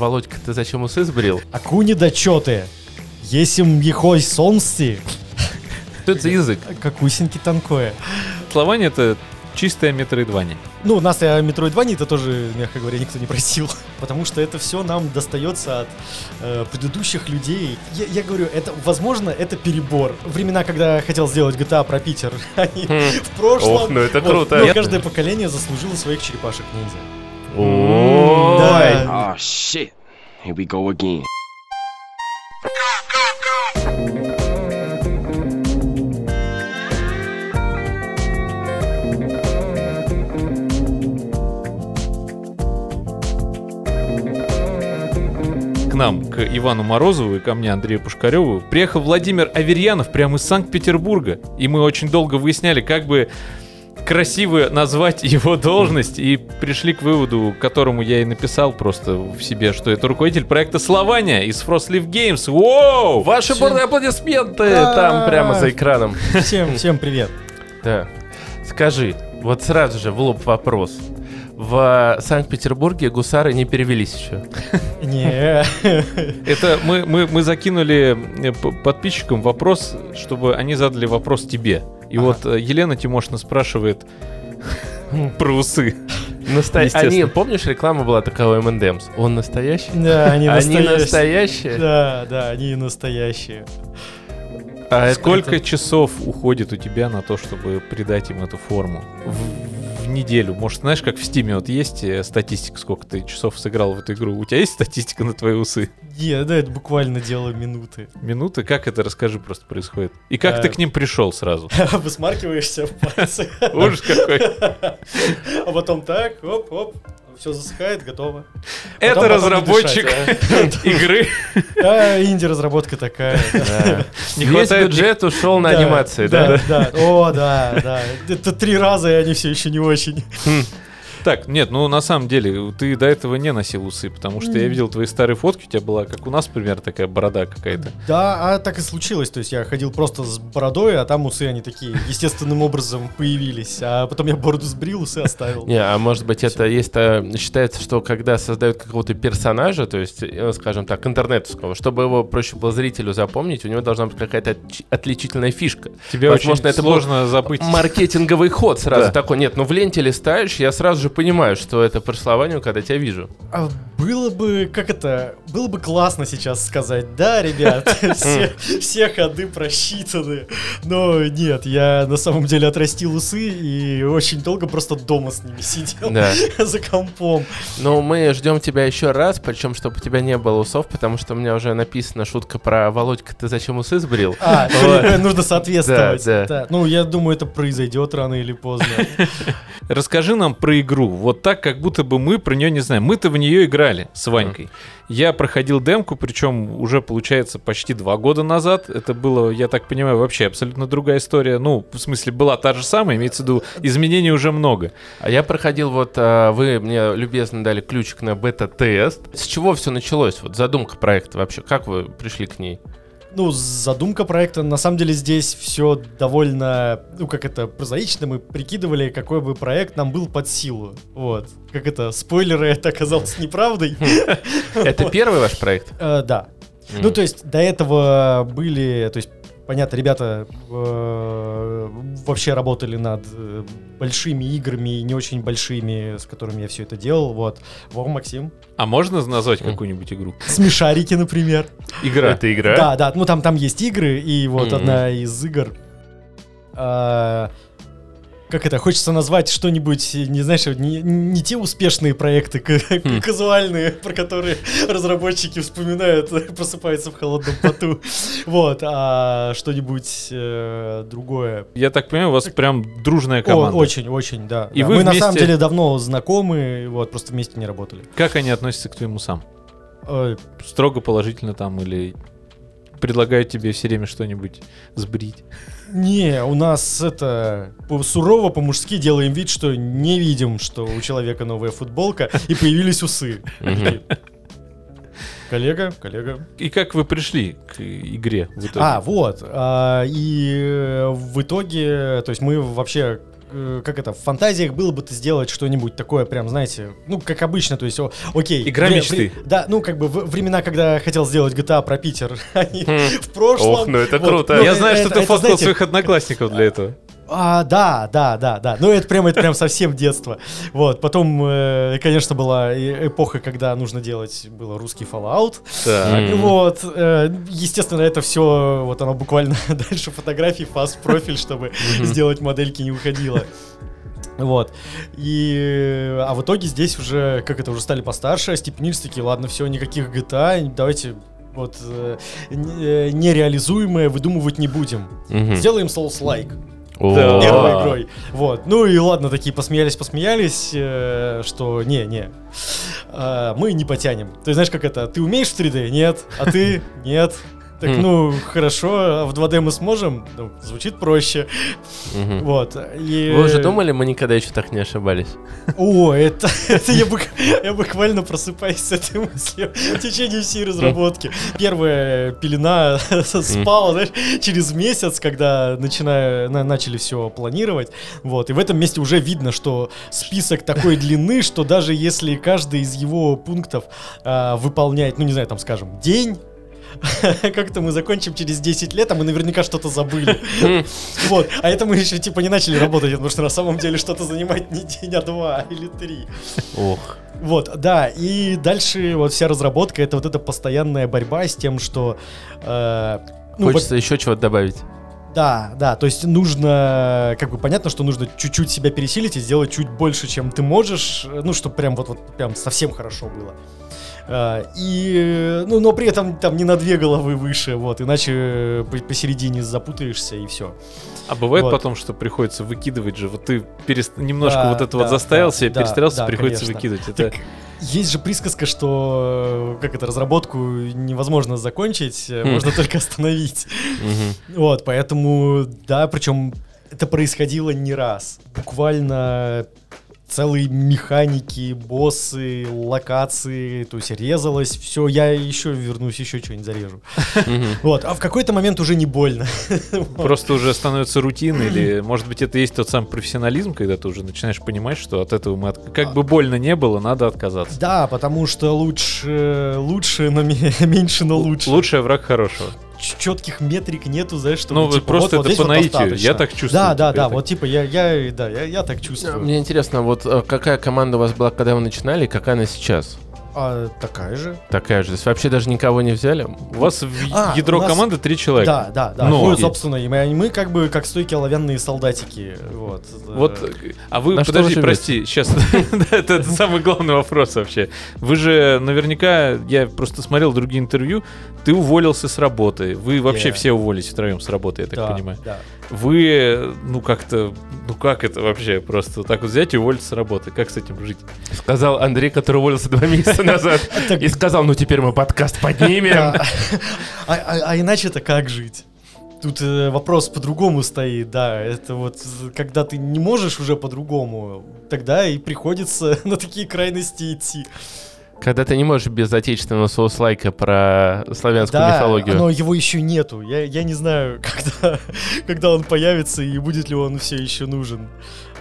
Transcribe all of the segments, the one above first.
Володька, ты зачем усы сбрил? Аку недочеты. Есим ехой солнце, Что это за язык? как усеньки танкое. Слование это чистое метроидвание. Ну, нас и о Metroidvania это тоже, мягко говоря, никто не просил. Потому что это все нам достается от э, предыдущих людей. Я, я говорю, это, возможно, это перебор. Времена, когда хотел сделать GTA про Питер, они в прошлом. Ох, ну это круто. Но Я- каждое поколение заслужило своих черепашек Да. Oh shit. Here we go again. К нам, к Ивану Морозову и ко мне, Андрею Пушкареву, приехал Владимир Аверьянов прямо из Санкт-Петербурга. И мы очень долго выясняли, как бы красиво назвать его должность, и пришли к выводу, которому я и написал просто в себе, что это руководитель проекта Слования из Frostleaf Games. Воу! Ваши бурные аплодисменты там прямо за экраном. Всем, всем привет. Да. Скажи, вот сразу же в лоб вопрос. В Санкт-Петербурге гусары не перевелись еще. Не. Это мы, мы, мы закинули э, подписчикам вопрос, чтобы они задали вопрос тебе. И Ага. вот э, Елена Тимошина спрашивает про усы. Наста-. Они, помнишь, реклама была такая у M&M's? Он настоящий? Да, они Они настоящие. настоящие? Да, да, они настоящие. А это- Сколько это- часов уходит у тебя на то, чтобы придать им эту форму? В, в неделю. Может, знаешь, как в Стиме вот есть э, статистика, сколько ты часов сыграл в эту игру? У тебя есть статистика на твои усы? Не, да, это буквально дело минуты. Минуты? Как это, расскажи, просто происходит. И как Э, ты к ним пришел сразу? Высмаркиваешься в пальцы. Ужас какой. А потом так, оп-оп, все засыхает, готово. Это потом разработчик дышать, игры. А, инди-разработка такая. Да. Не Весь хватает бюджет ушел на Да, анимации, да? Да, да. О, да, да. Это три раза, и они все еще не очень. Так, нет, ну на самом деле, ты до этого не носил усы, потому что я видел твои старые фотки, у тебя была, как у нас, например, такая борода какая-то. Да, а так и случилось. То есть я ходил просто с бородой, а там усы они такие естественным образом появились. А потом я бороду сбрил, усы оставил. Не, а может быть это есть, а, считается, что когда создают какого-то персонажа, то есть, э, скажем так, интернетовского, чтобы его проще было зрителю запомнить, у него должна быть какая-то отличительная фишка. Тебе Возможно, очень это сложно забыть. Маркетинговый ход сразу Да. такой. Нет, ну в ленте листаешь, я сразу же понимаю, что это по слованию, когда тебя вижу. Было бы, как это, было бы классно сейчас сказать, да, ребят, все, все ходы просчитаны. Но нет, я на самом деле отрастил усы и очень долго просто дома с ними сидел Да. за компом. Ну, мы ждем тебя еще раз, причем, чтобы у тебя не было усов, потому что у меня уже написана шутка про Володька, ты зачем усы сбрил? А, Вот. нужно соответствовать. Да, да. Ну, я думаю, это произойдет рано или поздно. Расскажи нам про игру. Вот так, как будто бы мы про нее не знаем. Мы-то в нее играли с Ванькой. Я проходил демку, причем уже, получается, почти два года назад. Это было, я так понимаю, вообще абсолютно другая история. Ну, в смысле, была та же самая, имеется в виду, изменений уже много. А я проходил вот, а, вы мне любезно дали ключик на бета-тест. С чего все началось? Вот задумка проекта вообще, как вы пришли к ней? Ну, задумка проекта, на самом деле здесь все довольно, ну, как это, прозаично. Мы прикидывали, какой бы проект нам был под силу. Вот. Как это, спойлеры, это оказалось неправдой. Это первый ваш проект? Э, Да. Ну, то есть до этого были, то есть, понятно, ребята э, вообще работали над э, большими играми, и не очень большими, с которыми я все это делал. Вот. Вова Максим. А можно назвать какую-нибудь игру? Смешарики, например. Игра. Это игра? Да, да, ну там, там есть игры, и вот Мгм. одна из игр. а, как это, хочется назвать что-нибудь, не знаешь, не, не те успешные проекты Хм. казуальные, про которые разработчики вспоминают, просыпаются в холодном поту. Вот, а что-нибудь э, другое. Я так понимаю, у вас прям дружная О, команда. очень, очень, да. И да. вы Мы на самом деле давно знакомы, вот, просто вместе не работали. Как они относятся к твоему сам? Э, Строго положительно там или предлагают тебе все время что-нибудь сбрить? Не, у нас это сурово по-мужски делаем вид, что не видим, что у человека новая футболка и появились усы. Коллега, коллега. И как вы пришли к игре в итоге? А, вот. а, и э, в итоге, то есть мы вообще э, как это, в фантазиях было бы ты сделать что-нибудь такое, прям, знаете, ну, как обычно, то есть, о, окей. Игра вре- мечты. вре- да, ну, как бы в- времена, когда я хотел сделать GTA про Питер, они Хм. в прошлом. Ох, ну это Вот, круто. ну, Я знаю, что это- ты это, фоткал своих одноклассников для этого. А, да, да, да, да. Ну, это прям, это прям совсем детство. Вот. Потом, э, конечно, была эпоха, когда нужно делать было русский Fallout. Так. Вот. э, естественно, это все, вот оно буквально дальше фотографий, фаст профиль, чтобы сделать модельки не уходило. Вот. И, а в итоге здесь уже, как это, уже стали постарше, остепенились такие, ладно, все, никаких GTA, давайте вот э, э, нереализуемое выдумывать не будем. Мгм. Сделаем Souls-like О. Да. первой игрой. Вот. Ну и ладно, такие посмеялись, посмеялись, э, что не-не, э, мы не потянем. Ты знаешь, как это? Ты умеешь в 3D? Нет. А ты? Нет. Так, ну, хорошо, а в 2D мы сможем? Ну, звучит проще. Вот. И... Вы уже думали, мы никогда еще так не ошибались? О, это, это я, бук- я буквально просыпаюсь с этой мыслью в течение всей разработки. Первая пелена спала, знаешь, через месяц, когда начиная, на- начали все планировать. Вот, и в этом месте уже видно, что список такой длины, что даже если каждый из его пунктов а, выполняет, ну не знаю, там скажем, день, как-то мы закончим через 10 лет, а мы наверняка что-то забыли. Вот. А это мы еще типа не начали работать, потому что на самом деле что-то занимает не день, а два или три. Ох. Вот, да, и дальше вот вся разработка это вот эта постоянная борьба с тем, что э, ну, вот- Хочется еще чего-то добавить. да, да, то есть нужно, как бы понятно, что нужно чуть-чуть себя пересилить и сделать чуть больше, чем ты можешь, э, ну, чтобы прям вот, вот прям совсем хорошо было. А, И, ну, но при этом там не на две головы выше, вот, иначе э, по- посередине запутаешься и все. А бывает Вот. потом, что приходится выкидывать же. Вот ты перест- немножко Да, вот это да, вот заставил да, себя, да, перестрелялся, да, приходится конечно. выкидывать. Это... Так есть же присказка, что э, как это разработку невозможно закончить, э, Хм. можно только остановить. Вот, поэтому, да, причем это происходило не раз. Буквально целые механики, боссы, локации, то есть резалось все. Я еще вернусь, еще что-нибудь зарежу. Вот, а в какой-то момент уже не больно. Просто уже становится рутиной, или, может быть, это есть тот самый профессионализм, когда ты уже начинаешь понимать, что от этого мы, как бы больно не было, надо отказаться. Да, потому что лучше, лучше, но ме- меньше, но лучше. Лучший враг хорошего. Четких метрик нету, знаешь, чтобы Ну, вот типа, просто вот- вот это здесь по вот наитию. достаточно. Я так чувствую. Да, да, типа, да, я вот так- типа я, я, да, я, я так чувствую. Мне интересно, вот э, какая команда у вас была, когда вы начинали, и какая она сейчас? А, такая же. Такая же. То есть вообще даже никого не взяли? У вас в А, ядро нас- команды три человека. Да, да, да. Ну, и- собственно, и мы, мы как бы как стойкие оловянные солдатики. Вот. Вот, Э, а вы, На подожди, вы прости, сейчас, это, это самый главный вопрос вообще. Вы же наверняка, я просто смотрел другие интервью, ты уволился с работы, вы вообще все уволились втроем с работы, я так да, понимаю. да. Вы, ну как-то, ну как это вообще, просто так вот взять и уволиться с работы, как с этим жить? Сказал Андрей, который уволился два месяца назад. И сказал, ну теперь мы подкаст поднимем. А, а- а иначе-то как жить? Тут э, вопрос по-другому стоит, да. Это вот когда ты не можешь уже по-другому, тогда и приходится на такие крайности идти. Когда ты не можешь без отечественного соус-лайка про славянскую да, мифологию. но его еще нету. Я, я не знаю, когда, когда он появится и будет ли он все еще нужен.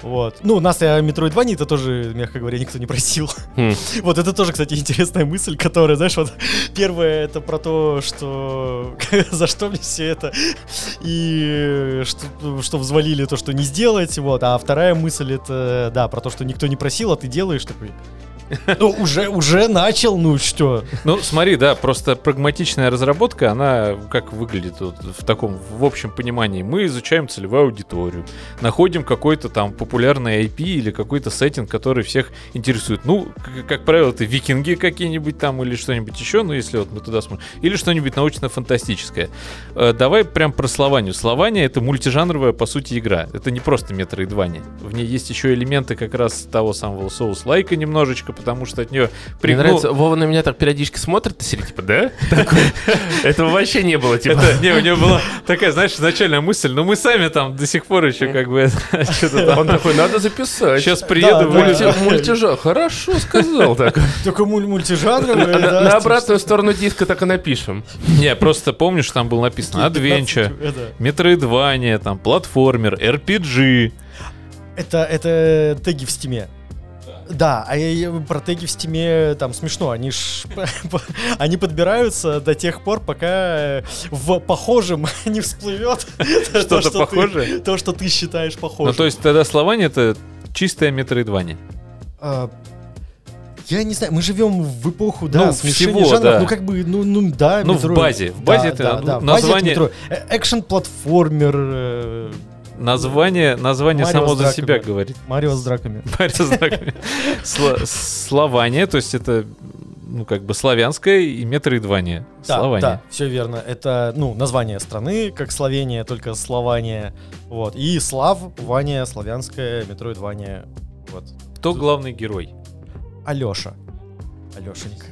Вот. Ну, нас о Metroidvania это тоже, мягко говоря, никто не просил. Хм. Вот это тоже, кстати, интересная мысль, которая, знаешь, вот первое это про то, что за что мне все это, и что, что взвалили то, что не сделать, вот, а вторая мысль это, да, про то, что никто не просил, а ты делаешь такой. Ну, уже, уже начал, ну что? Ну, смотри, да, просто прагматичная разработка, она как выглядит вот в таком, в общем понимании. Мы изучаем целевую аудиторию, находим какой-то там популярный IP или какой-то сеттинг, который всех интересует. Ну, к- как правило, это викинги какие-нибудь там или что-нибудь еще, ну, если вот мы туда смотрим. Или что-нибудь научно-фантастическое. Э, давай прям про Слованию. Слования — это мультижанровая, по сути, игра. Это не просто метроидвания. В ней есть еще элементы как раз того самого соус-лайка немножечко, потому что от нее... Мне нравится, Вова на меня так периодически смотрит, и сидит, типа, да? Этого вообще не было, типа. Не, у него была такая, знаешь, изначальная мысль, но мы сами там до сих пор еще как бы что-то там. Он такой, надо записать. Сейчас приеду, Мультижа. Хорошо сказал так. Только муль- мультижанровый, На да, на что- обратную сторону диска так и напишем. Не, просто помнишь, там было написано какие 15 Adventure, это. Metroidvania, там, платформер, RPG. Это, это теги в Steam е. Да, а про теги в Steam е там смешно. Они ж они подбираются до тех пор, пока э, в похожем не всплывет то, Что-то что ты- похожее? То, что ты считаешь похожим. Ну, то есть тогда Slavania это чистая метроидвания. А, Я не знаю, мы живем в эпоху, да, Ну, смешения всего, жанров, да. ну как бы, ну, ну да, Ну, в Metroid. базе, в Да, базе это, да, ну, да, в это название- Metroid. Э, экшен-платформер, э, Название, название Марио само за себя говорит. Марио с драками. Марио с драками. Слование, то есть это, ну, как бы славянское и метроидвания. Да, Слование. да, все верно. Это, ну, название страны, как Словения, только Слования. Вот. И Слав, Ваня, славянская, Метроидвания. Вот. Кто главный герой? Алеша. Алешенька.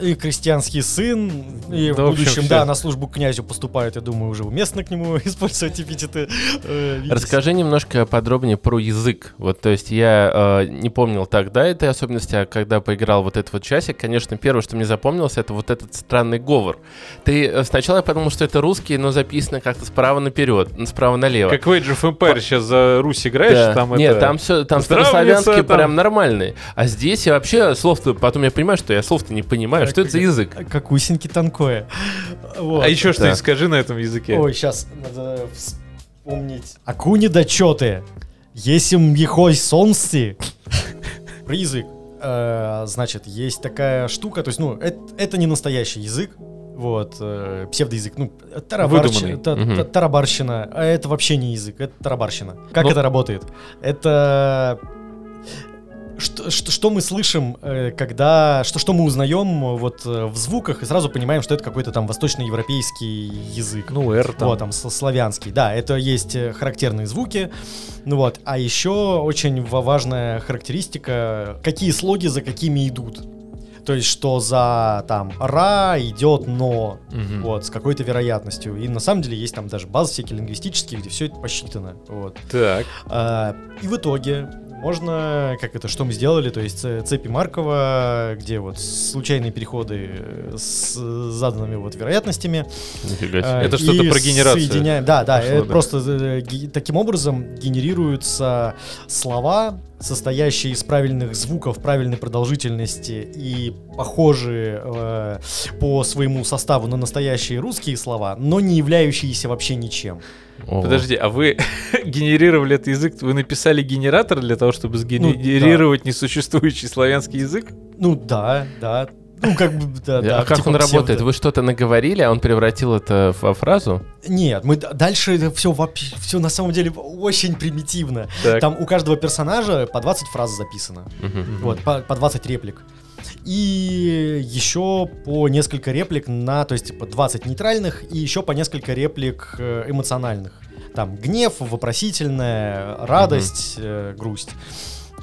И крестьянский сын, и Да, в в общем, будущем, да, на службу к князю поступает, я думаю, уже уместно к нему использовать эпитеты. э. Расскажи немножко подробнее про язык. Вот, то есть я э, не помнил тогда этой особенности, а когда поиграл вот этот вот часик, конечно, первое, что мне запомнилось, это вот этот странный говор. Ты э, сначала я подумал, что это русский, но записано как-то справа наперед, справа налево. Как в Age of Empires сейчас за Русь играешь, Да. там Нет, это... там все, там старославянские там- прям нормальные. А здесь я вообще слов-то, потом я понимаю, что я слов-то не понимаю, что это за язык. Как усеньки танкое. А еще что-нибудь скажи на этом языке. Ой, сейчас надо вспомнить. Акуни дочеты. Есим ехой сонси. Про язык. Э, Значит, есть такая штука, то есть, ну, это, не настоящий язык, вот, э, псевдоязык, ну, тарабарщина, Выдуманный. та- та- тарабарщина, а это вообще не язык, это тарабарщина. Как Ну- это работает? Это что, что, что мы слышим, э, когда... Что, что мы узнаем э, вот э, в звуках, и сразу понимаем, что это какой-то там восточноевропейский язык. Ну, R там. Вот, там, славянский. Да, это есть характерные звуки. Ну вот. А еще очень ва- важная характеристика, какие слоги за какими идут. То есть, что за там ра идет но, Мгм. вот, с какой-то вероятностью. И на самом деле есть там даже базы всякие лингвистические, где все это посчитано. Вот. Так. А, и в итоге можно, как это, что мы сделали, то есть ц- цепи Маркова, где вот случайные переходы э, с заданными вот вероятностями. Нифига э, себе. Это что-то про генерацию соединяем- Да, да, пошло, да. просто э, таким образом генерируются слова, состоящие из правильных звуков, правильной продолжительности и похожие э, по своему составу на настоящие русские слова, но не являющиеся вообще ничем. Ого. Подожди, а вы генерировали этот язык? Вы написали генератор для того, чтобы Ну, сгенерировать несуществующий славянский язык? Ну да, да. Ну, как бы, да, да. а как типа он псевдо. работает? Вы что-то наговорили, а он превратил это во фразу? Нет, мы дальше все вообще, все на самом деле очень примитивно. Так. Там у каждого персонажа по 20 фраз записано. Мгм. Вот, по, по 20 реплик. И еще по несколько реплик на, то есть типа 20 нейтральных и еще по несколько реплик э, эмоциональных. Там гнев, вопросительная, радость, э, грусть.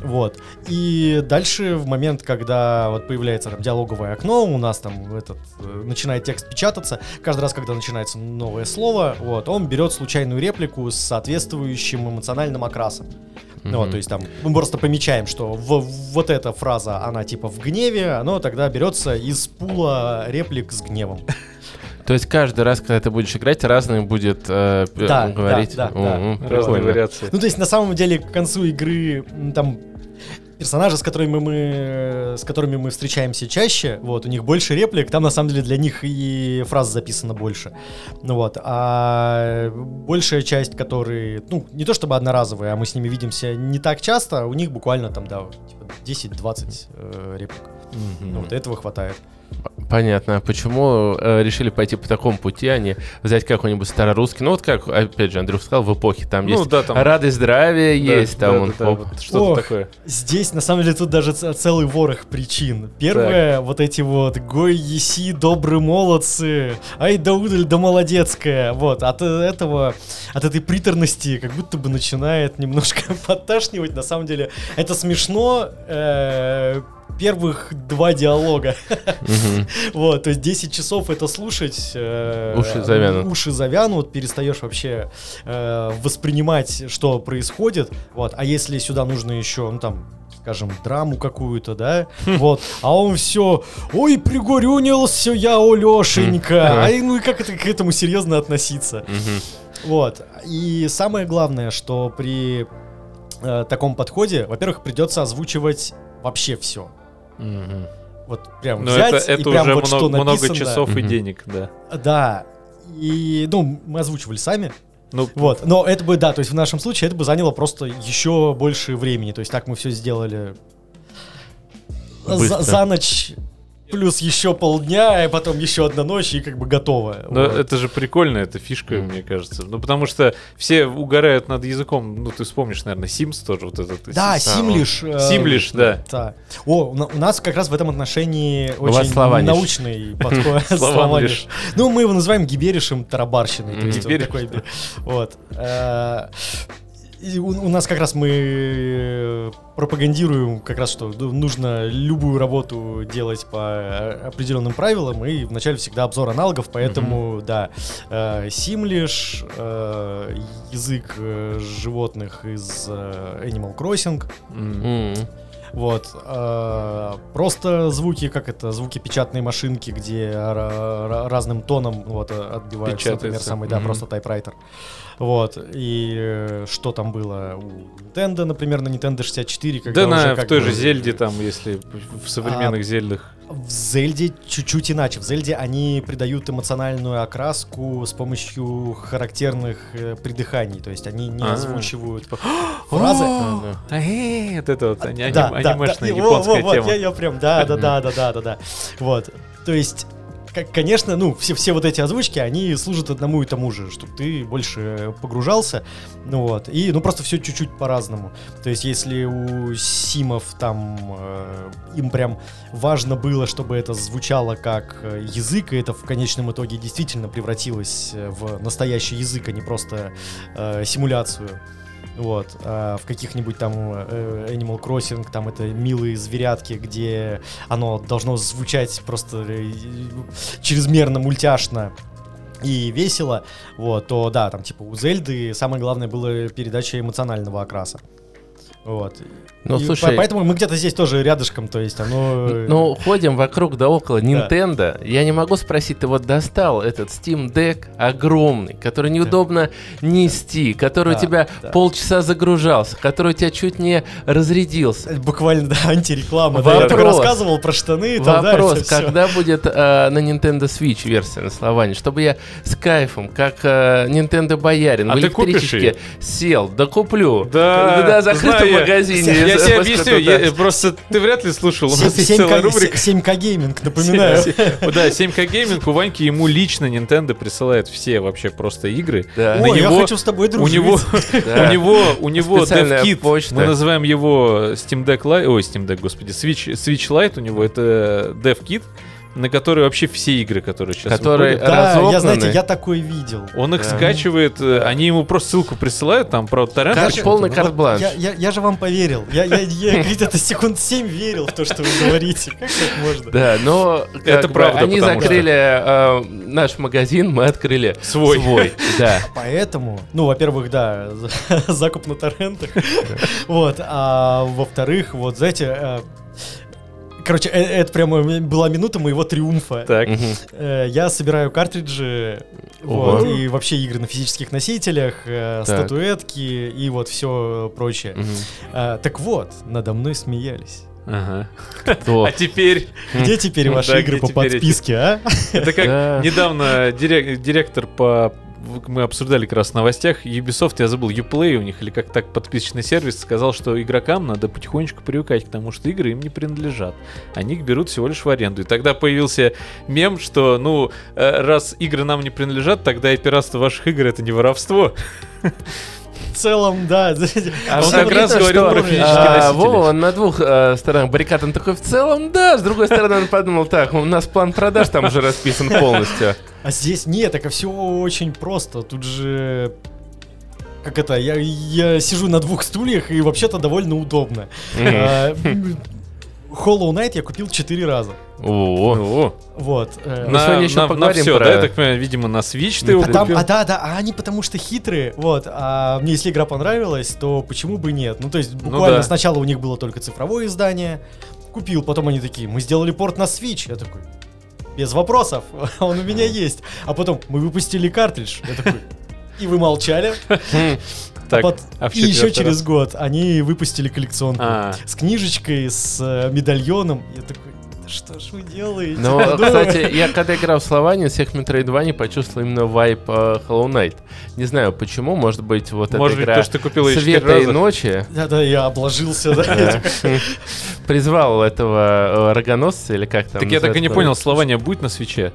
Вот. И дальше, в момент, когда вот появляется там диалоговое окно, у нас там этот э, начинает текст печататься, каждый раз, когда начинается новое слово, вот, он берет случайную реплику с соответствующим эмоциональным окрасом. Ну, вот, то есть там мы просто помечаем, что в- вот эта фраза, она типа в гневе, оно тогда берется из пула реплик с гневом. То есть каждый раз, когда ты будешь играть, разный будет э, Да, говорить. да, да, да. Разные вариации. Ну, то есть, на самом деле, к концу игры там персонажи, с которыми мы, с которыми мы встречаемся чаще, вот, у них больше реплик, там, на самом деле, для них и фраз записано больше. Ну вот, а большая часть, которые, ну, не то чтобы одноразовые, а мы с ними видимся не так часто, у них буквально там, да, типа 10-20 э, реплик. Мгм. Ну, вот этого хватает. Понятно. А Почему э, решили пойти по такому пути, а не взять какой-нибудь старорусский? Ну вот как, опять же, Андрюх сказал, в эпохе там Ну есть да, там... радость, здравие да, есть, там да, он, да, да, вот что-то Ох. такое. Здесь, на самом деле, тут даже целый ворох причин. Первое, вот эти вот «Гой, еси, добрые молодцы», «Ай, да удаль, да молодецкая». Вот, от э, этого, от этой приторности как будто бы начинает немножко подташнивать. На самом деле, это смешно, э, первых два диалога. Вот, то есть 10 часов это слушать. э, Уши завянут. Уши завянут, перестаешь вообще э, воспринимать, что происходит. Вот, а если сюда нужно еще, ну там, скажем, драму какую-то, да, вот, а он все, ой, пригорюнился я, о, Лешенька, ай, ну и как это к этому серьезно относиться? Вот. И самое главное, что при э, таком подходе, во-первых, придется озвучивать вообще все. Мгм. Вот прям Но взять это, это и прям уже вот что много, много написано. часов и Мгм. денег, да. Да. И, ну, мы озвучивали сами, Ну, вот, но это бы, да, то есть в нашем случае это бы заняло просто еще больше времени, то есть так мы все сделали за, за ночь, плюс еще полдня, и потом еще одна ночь, и как бы готово. Но Вот. это же прикольно, это фишка, Мгм. мне кажется. Ну, потому что все угорают над языком. Ну, ты вспомнишь, наверное, Sims тоже вот этот. Да, Сим- Симлиш. э, Симлиш, да. Да. О, у, на- у нас как раз в этом отношении очень научный подход. Ну, мы его называем гиберишем тарабарщиной. То Мгм. есть он Гибериш. такой, вот. И у, у нас как раз мы э, пропагандируем как раз, что ну, нужно любую работу делать по э, определенным правилам, и вначале всегда обзор аналогов, поэтому, да, э, Симлиш, э, язык животных из э, Animal Crossing, М. Вот. э, просто звуки, как это, звуки печатной машинки, где ра- ра- разным тоном вот, э, отбиваются, например, самый, да, Мгм. просто тайпрайтер. Вот. И э, что там было у Nintendo, например, на Nintendo 64, когда Да, на, уже в как той бы- же Зельде, там, если в современных Зельдах. В Зельде чуть-чуть иначе. В Зельде они придают эмоциональную окраску с помощью характерных э, придыханий. То есть они не А. озвучивают фразы. Да, да. Эй, вот это вот да, анимешная японская тема. Я, я прям, да, да, да, да, да, да, да. Вот. То есть, как, конечно, ну, все, все вот эти озвучки, они служат одному и тому же, чтобы ты больше погружался, ну вот, и, ну, просто все чуть-чуть по-разному. То есть, если у Симов там, э, им прям важно было, чтобы это звучало как э, язык, и это в конечном итоге действительно превратилось э, в настоящий язык, а не просто э, симуляцию. Вот, а в каких-нибудь там э, Animal Crossing, там это милые зверятки, где оно должно звучать просто э, чрезмерно мультяшно и весело, вот, то да, там типа у Зельды самое главное было передача эмоционального окраса. Вот. Ну, И слушай- по- Поэтому мы где-то здесь тоже рядышком, то есть оно... э, Ну, ходим вокруг да около Nintendo. Я не могу спросить, ты вот достал этот Steam Deck огромный, который неудобно нести, который Да, у тебя да. полчаса загружался, который у тебя чуть не разрядился. Это Буквально, да, антиреклама. Да, я только Вопрос. рассказывал про штаны. там, да, Вопрос, это всё. когда будет э, на Nintendo Switch версия на Slavania, чтобы я с кайфом, как э, Nintendo боярин, А в электричке сел, да куплю. Да, да, закрытом магазине. Я тебе объясню, я- просто ты вряд ли слушал, у нас есть 7К целая рубрика. 7К гейминг, напоминаю. Да, 7К гейминг у Ваньки ему лично Nintendo присылает все вообще просто игры. Ой, я него- хочу с тобой У дружить. него, Да. у него, у него DevKit, мы называем его Steam Deck Lite, ой, Steam Deck, господи, Switch, Switch Lite у него это DevKit, на который вообще все игры, которые сейчас Которые выходят, Да, я, знаете, я такой видел. он их Да. скачивает, э, они ему просто ссылку присылают, там, про. Как очень- полный Вот карт-бланш. Я, я- я же вам поверил. Я, я, я где-то секунд 7 верил в то, что вы говорите. Как так можно? Да, но Это бы правда, Они потому что- закрыли э, наш магазин, мы открыли Свой. свой. Да. Поэтому, ну, во-первых, да, за- закуп на торрентах. Вот, а во-вторых, вот, знаете, э, короче, э- это прямо была минута моего триумфа. Так. Э, Я собираю картриджи, вот, и вообще игры на физических носителях, э, Так. статуэтки и вот все прочее. Так вот, надо мной смеялись. Ага. Кто? А теперь, Где теперь ваши да, игры по эти? подписке, а? это как Да. недавно дирек- директор по мы обсуждали как раз в новостях, Ubisoft, я забыл, Uplay у них, или как так подписочный сервис, сказал, что игрокам надо потихонечку привыкать к тому, что игры им не принадлежат. Они их берут всего лишь в аренду. И тогда появился мем, что, ну, э, раз игры нам не принадлежат, тогда и пиратство ваших игр это не воровство. В целом, да. А Он как раз говорил про физические а, носители. Вова, он на двух э, сторонах баррикад, он такой, в целом, да, с другой стороны, он подумал, так, у нас план продаж там уже расписан полностью. А здесь нет, так все очень просто. Тут же как это, я, я сижу на двух стульях и вообще-то довольно удобно. Мгм. Hollow Knight я купил 4 раза. О, О, Вот. э, Ну, сегодня еще поговорим все, про- да, я так понимаю, видимо, на Switch ты его А, там, купил. а да, да, а они потому что хитрые, вот, а мне если игра понравилась, то почему бы нет? Ну, то есть, буквально да. сначала у них было только цифровое издание, купил, потом они такие, мы сделали порт на Switch, я такой, без вопросов, он у меня есть. А потом, мы выпустили картридж, я такой, И вы молчали. Так, а пот- а в и еще через раз? год они выпустили коллекционку А. с книжечкой, с э, медальоном. Я такой, «Да что ж вы делаете? Ну, кстати, я когда играл в Словане, всех Metroidvania почувствовал именно вайп э, Hollow Knight. Не знаю почему, может быть, вот Может эта быть, игра то, что четыре Света и ночи Да-да, я обложился, да. Призвал этого э, рогоносца или как там Так я так и не понял, Слования будет на свече?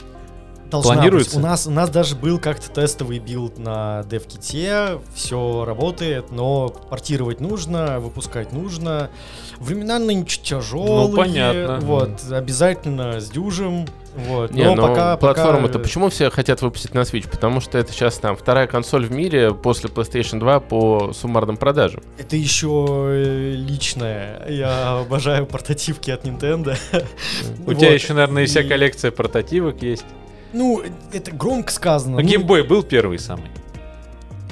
Должна Планируется? быть. У нас, у нас даже был как-то тестовый билд на DevKit, все работает, но портировать нужно, выпускать нужно. Времена нынче тяжелые. Ну, понятно. Вот, обязательно сдюжим. Вот. Не, но ну, пока, платформу-то пока... почему все хотят выпустить на Switch? Потому что это сейчас там вторая консоль в мире после PlayStation 2 по суммарным продажам. Это еще э, личное. Я обожаю портативки от Nintendo. У тебя еще, наверное, и вся коллекция прототивок есть. Ну, это громко сказано. А Ну, геймбой был первый самый.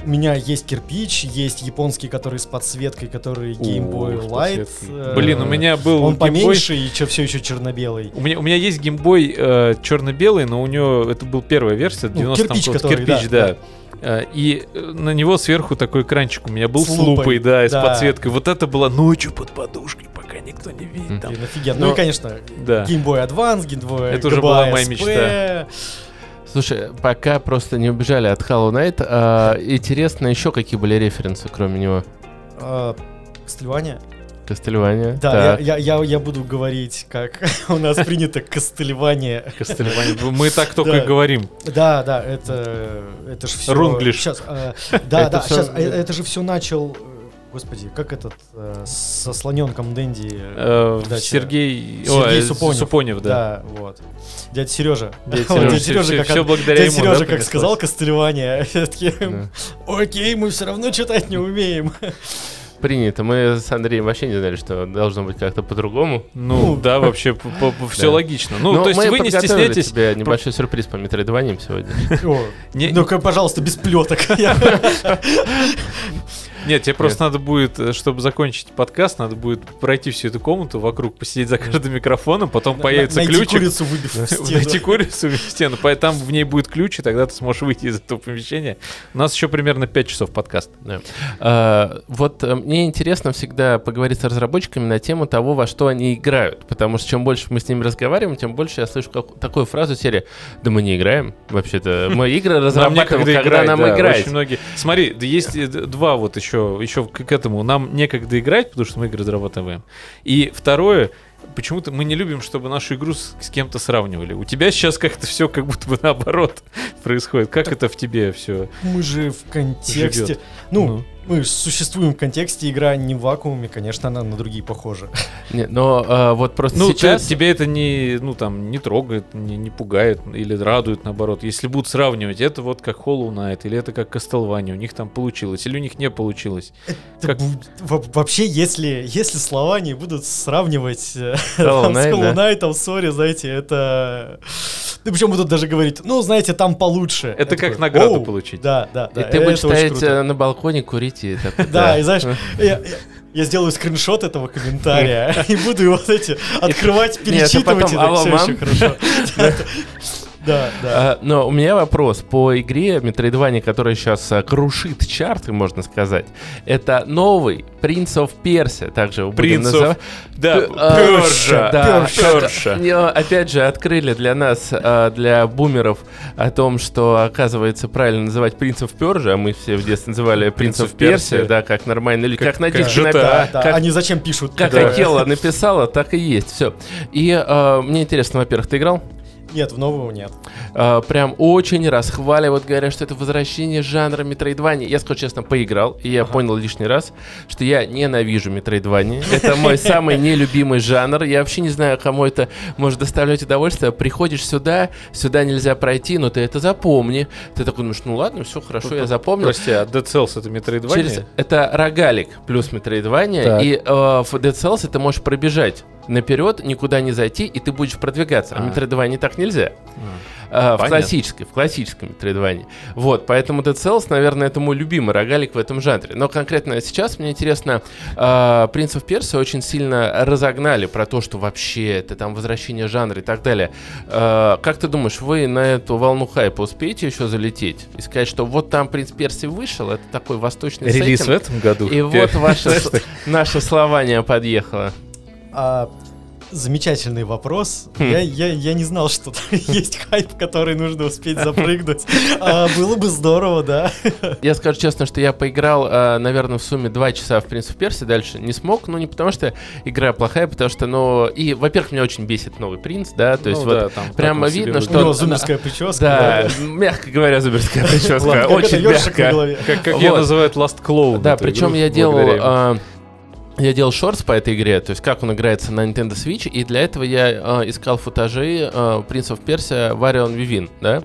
У меня есть кирпич, есть японский, который с подсветкой, который Game Boy О, с Light. подсветкой. э, Блин, у меня был Он Game Boy- поменьше и все еще черно-белый. У меня, у меня есть геймбой э, черно-белый, но у него это был первая версия, Ну, 90 кирпич, там, который, кирпич, да, да. Э, И э, на него сверху такой экранчик у меня был С с, лупой, лупой, да, и с да. подсветкой. Вот это было ночью под подушкой, никто не видит. Там. Блин, офигенно. Но- Ну и, конечно, Да. Game Boy Advance, Game Boy Это уже была моя SP. мечта. Слушай, пока просто не убежали от Hollow Knight, а, интересно еще какие были референсы, кроме него? А, Кастельвания? Кастельвания. Да, так. я, я, я, я буду говорить, как у нас принято Кастельвания. Кастельвания. Мы так только Да. и говорим. Да, да, это, это же все... Рунглиш. Сейчас, да, Это да, всё- сейчас, это же все начал... э, Господи, как этот э, со слоненком Дэнди? Э, дача. Сергей, Сергей ой, Супонев. Супонев, да. Да, вот. Дядя Сережа. Дядя Сережа, Дядя Сережа, всё- как от- благодаря дядя ему, да, Сережа, как понеслось? сказал Костылевание, все такие, Да. окей, мы все равно читать не умеем. Принято. Мы с Андреем вообще не знали, что должно быть как-то по-другому. Ну, Ну, да, вообще все Да. логично. Ну, то есть вы не стесняйтесь. тебе небольшой сюрприз по метроидваниям сегодня. О, Ну-ка, пожалуйста, без плеток. Нет, тебе просто надо будет, э, чтобы закончить подкаст, надо будет пройти всю эту комнату вокруг, посидеть за каждым микрофоном, потом появится Найти ключик. курицу, выбив в стену. Найти курицу в стену, поэтому в ней будет ключ, и тогда ты сможешь выйти из этого помещения. У нас еще примерно 5 часов подкаст. А, вот э, мне интересно всегда поговорить с разработчиками на тему того, во что они играют. Потому что чем больше мы с ними разговариваем, тем больше я слышу такую фразу серии «Да мы не играем, вообще-то. Мы игры разрабатываем, когда нам играть». Смотри, да есть э, два вот еще, еще к, к этому. Нам некогда играть, потому что мы игры разрабатываем. И второе, почему-то мы не любим, чтобы нашу игру с, с кем-то сравнивали. У тебя сейчас как-то все как будто бы наоборот происходит. Как это в тебе все? Мы же в контексте... Живет. Ну, Ну. Мы существуем в контексте, игра не в вакууме, конечно, она на другие похожа. Не, но а, вот просто Ну, сейчас... ты- тебя это не, ну, там, не трогает, не, не пугает или радует, наоборот. Если будут сравнивать, это вот как Hollow Knight, или это как Castlevania, у них там получилось, или у них не получилось. Это Как- Вообще, если, если слова не будут сравнивать э, Hollow там, с Knight, Hollow да. Knight, сори, знаете, это... Да причем будут даже говорить, ну, знаете, там получше. Я Это как такой, награду получить. Да, да, И да. ты будешь это очень стоять э, на балконе, курить и так. Да, и знаешь, я, сделаю скриншот этого комментария и буду вот эти открывать, перечитывать, потом, и «Алло, все мам?» Да, да. А, но у меня вопрос по игре Metroidvania, которая сейчас а, крушит чарты, можно сказать. Это новый Prince of Persia, также его будем называть. Да, а, Перша, да, Перша. Опять же, открыли для нас, для бумеров, о том, что, оказывается, правильно называть Prince of Persia, а мы все в детстве называли Prince of Persia, да, как нормальные люди, как, на диске Они зачем пишут? Как. Акела написала, так и есть. Все. И мне интересно, во-первых, ты играл? Нет, в нового нет. А, прям очень расхваливают, говорят, что это возвращение жанра Метроидвания. Я, скажу честно, поиграл, и я понял лишний раз, что я ненавижу Метроидвания. Это мой самый нелюбимый жанр. Я вообще не знаю, кому это может доставлять удовольствие. Приходишь сюда, сюда нельзя пройти, но ты это запомни. Ты такой думаешь, ну ладно, все хорошо, я запомнил. Прости, а Dead Cells это? Через- Это рогалик плюс Метроидвания, и э, в Dead Cells ты можешь пробежать наперед, никуда не зайти, и ты будешь продвигаться. А, А. в Metroidvania так нельзя. А, в Понятно. классической, в классическом Metroidvania. Вот, поэтому Dead Cells, наверное, это мой любимый рогалик в этом жанре. Но конкретно сейчас мне интересно, а, Prince of Persia очень сильно разогнали про то, что вообще это там возвращение жанра и так далее. А, как ты думаешь, вы на эту волну хайпа успеете еще залететь? И сказать, что вот там Принц Перси вышел, это такой восточный Релиз в сеттинг, этом году. и вот ваше, наше слование подъехало. А, замечательный вопрос. Хм. Я, я, я не знал, что есть хайп, который нужно успеть запрыгнуть. А, было бы здорово, да. Я скажу честно, что я поиграл, э, наверное, в сумме 2 часа в Принц of Перси, дальше не смог, ну не потому что игра плохая, потому что, ну, и, во-первых, меня очень бесит новый принц, да, то есть Ну вот да, там прямо видно, У что выглядит. него зумерская прическа. Да, мягко говоря, зуберская прическа, очень мягко. Как, ее называют Last Clone. Да, причем я делал... я делал шортс по этой игре, то есть как он играется на Nintendo Switch, и для этого я а, искал футажи а, Prince of Persia Varian Vivin, да,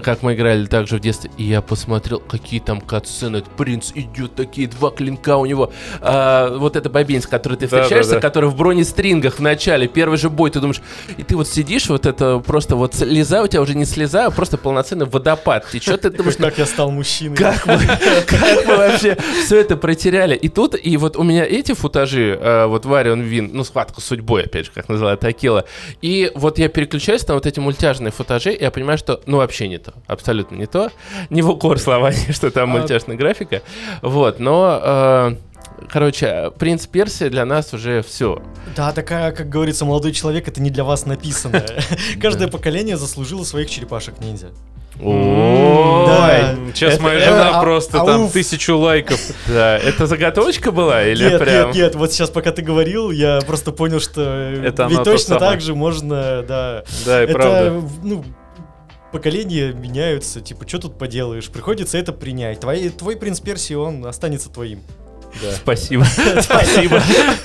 Как- мы играли также в детстве, и я посмотрел, какие там катсцены, принц идет, такие два клинка у него, А, вот это бобин, с которой ты Да, да, встречаешься, да. который в бронестрингах в начале, первый же бой, ты думаешь, и ты вот сидишь, вот это просто вот слеза, у тебя уже не слеза, а просто полноценный водопад течет, ты думаешь, Как я стал мужчиной. как мы, как мы вообще все это протеряли? И тут, и вот у меня эти футажи, э, вот Варион Вин, ну, схватка с судьбой, опять же, как называют Акила. И вот я переключаюсь на вот эти мультяжные футажи, и я понимаю, что, ну, вообще не то. Абсолютно не то. Не в укор слова, что там А- мультяшная графика. Вот, но... э, Короче, принц Персия для нас уже все. Да, такая, как говорится, молодой человек, это не для вас написано. Каждое поколение заслужило своих черепашек-ниндзя. Да. Сейчас моя э, жена а- просто ауф. там тысячу лайков. Да, это заготовочка была или Нет, прям? нет, нет, вот сейчас, пока ты говорил, я просто понял, что э, Это ведь точно так же можно, да. Да, и Это, правда. ну, поколения меняются, типа, что тут поделаешь? Приходится это принять. Твой, твой принц Персии, он останется твоим. Спасибо. Спасибо.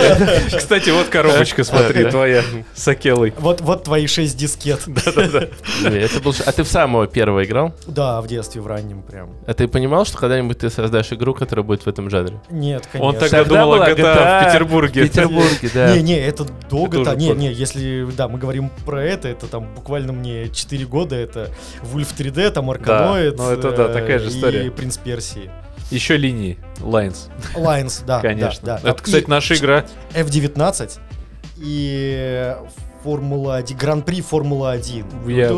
Кстати, вот коробочка, смотри, твоя с Акелой. Вот, вот твои шесть дискет. Это был А ты в самого первого играл? Да, в детстве, в раннем прям. А ты понимал, что когда-нибудь ты создашь игру, которая будет в этом жанре? Нет, конечно. Он тогда Тогда думал о GTA GTA в Петербурге. В Петербурге, да. Не, не, это долго, Это то уже не, позже. не, если, да, мы говорим про это, это там буквально мне 4 года, это Wolf 3D, там Арканоид, ну это да, такая же э, история. И Принц Персии. Еще линии. Lines, Alliance, да, конечно. да, да. Это, кстати, И наша игра. F19 и Формула 1, Гран-при Формула 1. Я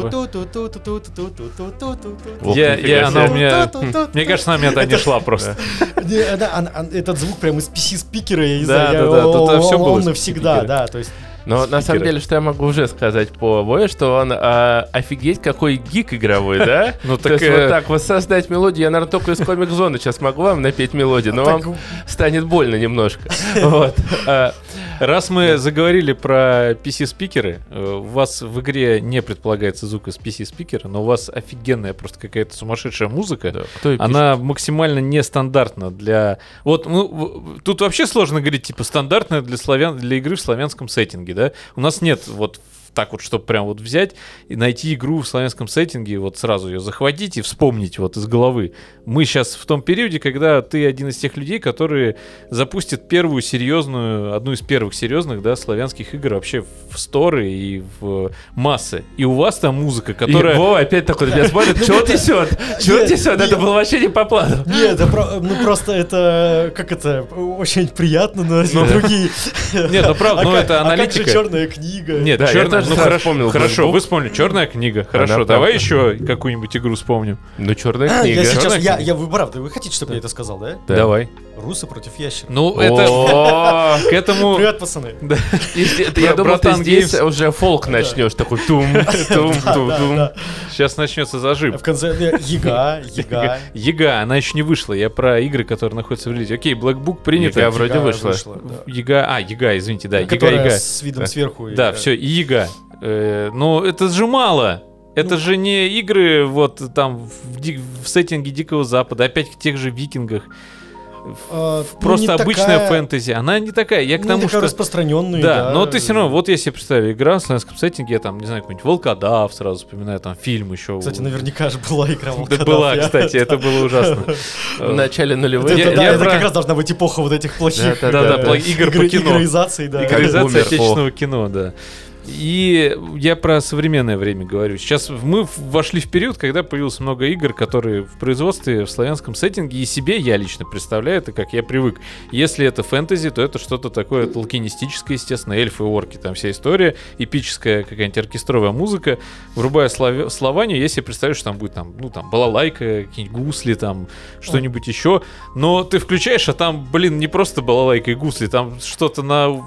Я, я, она у меня... Мне кажется, она у меня туда не шла просто. Да, Этот звук прям из PC-спикера, я не Да, знаю, я- да, да, тут всё было навсегда, да, то есть Но на самом Спикеры. деле, что я могу уже сказать по Вое, что он а, офигеть какой гик игровой, да? Ну То так... есть вот так воссоздать мелодию, я, наверное, только из комик-зоны сейчас могу вам напеть мелодию, но вам станет больно немножко. Вот. А, Раз мы заговорили про PC-спикеры, э, у вас в игре не предполагается звук из PC-спикера, но у вас офигенная просто какая-то сумасшедшая музыка. да, Кто? Она максимально нестандартна для... Вот, ну, тут вообще сложно говорить, типа, стандартная для, славян... для игры в славянском сеттинге, да? У нас нет вот так вот, чтобы прям вот взять и найти игру в славянском сеттинге, и вот сразу ее захватить и вспомнить вот из головы. Мы сейчас в том периоде, когда ты один из тех людей, которые запустят первую серьезную, одну из первых серьезных, да, славянских игр вообще в сторы и в массы. И у вас там музыка, И которая... Вова опять такой на меня смотрит, что несет? Что несет? Это было вообще не по плану. Нет, ну просто это, как это, очень приятно, но Ну, другие. Нет, ну правда, А ну это а как аналитика. же черная книга? Нет, черная, ну хорошо, вспомнил хорошо, вы вспомнили, черная книга, хорошо, Она давай правда. еще какую-нибудь игру вспомним. Ну, черная А, книга. Я сейчас, я, я, вы правда, вы хотите, чтобы я это сказал, да? Да. Давай. Русы против ящеров. Ну, это к этому... Привет, пацаны. Я думал, ты здесь уже фолк начнешь, такой тум, тум, тум, тум. Сейчас начнется зажим. В конце Яга, Яга. Яга, она еще не вышла. Я про игры, которые находятся в релизе. Окей, Black Book принято. Яга вроде вышла. Яга, а, Яга, извините, да, Яга, Которая Яга. с видом сверху. Да, все, и Яга. Э, Но это же мало. Это Ну. же не игры вот там в, ди- в сеттинге Дикого Запада, опять в тех же викингах. А, ну, просто не обычная такая- фэнтези, она не такая. Я к не тому, такая что... распространенная, Да, да. но ты все равно, вот я себе представляю, игра в славянском сеттинге, я там, не знаю, какой-нибудь Волкодав сразу вспоминаю, там фильм еще. Кстати, наверняка же была игра Да «Волкодав», была, я- кстати, это было ужасно. В начале нулевых. Это, Я- да, я это про- как раз должна быть эпоха вот этих плохих Да, да, да, э, игр по кино. игроизаций, да. Игроизация отечественного кино, да. И я про современное время говорю. Сейчас мы вошли в период, когда появилось много игр, которые в производстве в славянском сеттинге, и себе я лично представляю это, как я привык. Если это фэнтези, то это что-то такое толкинистическое, естественно, эльфы, орки, там вся история, эпическая какая-нибудь оркестровая музыка. Врубая славе- слование, я себе представляю, что там будет там, ну там, балалайка, какие-нибудь гусли, там что-нибудь еще. Но ты включаешь, а там, блин, не просто балалайка и гусли, там что-то на...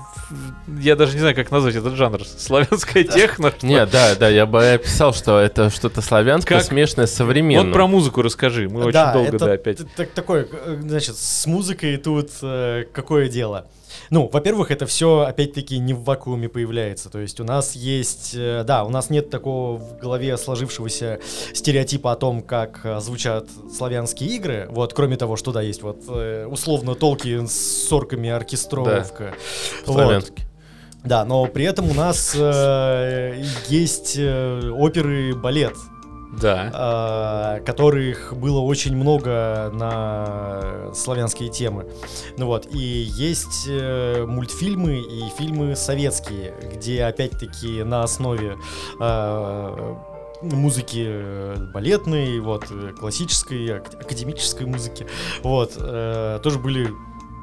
Я даже не знаю, как назвать этот жанр. Славянская техно. Не, да, да, я бы описал, что это что-то славянское, Как- смешанное с современным. Вот про музыку расскажи. Мы очень Да, долго, да, опять. так- такое, значит, с музыкой тут э, какое дело? Ну, во-первых, это все, опять-таки, не в вакууме появляется. То есть у нас есть, э, да, у нас нет такого в голове сложившегося стереотипа о том, как э, звучат славянские игры. Вот, кроме того, что, да, есть вот условно Толкин с орками оркестровка. Вот. Да, но при этом у нас э, есть э, оперы, балет, Да. а, которых было очень много на славянские темы. Ну вот, и есть э, мультфильмы и фильмы советские, где опять-таки на основе а, музыки э, балетной, вот, э, классической, ак- академической музыки, вот, э, тоже были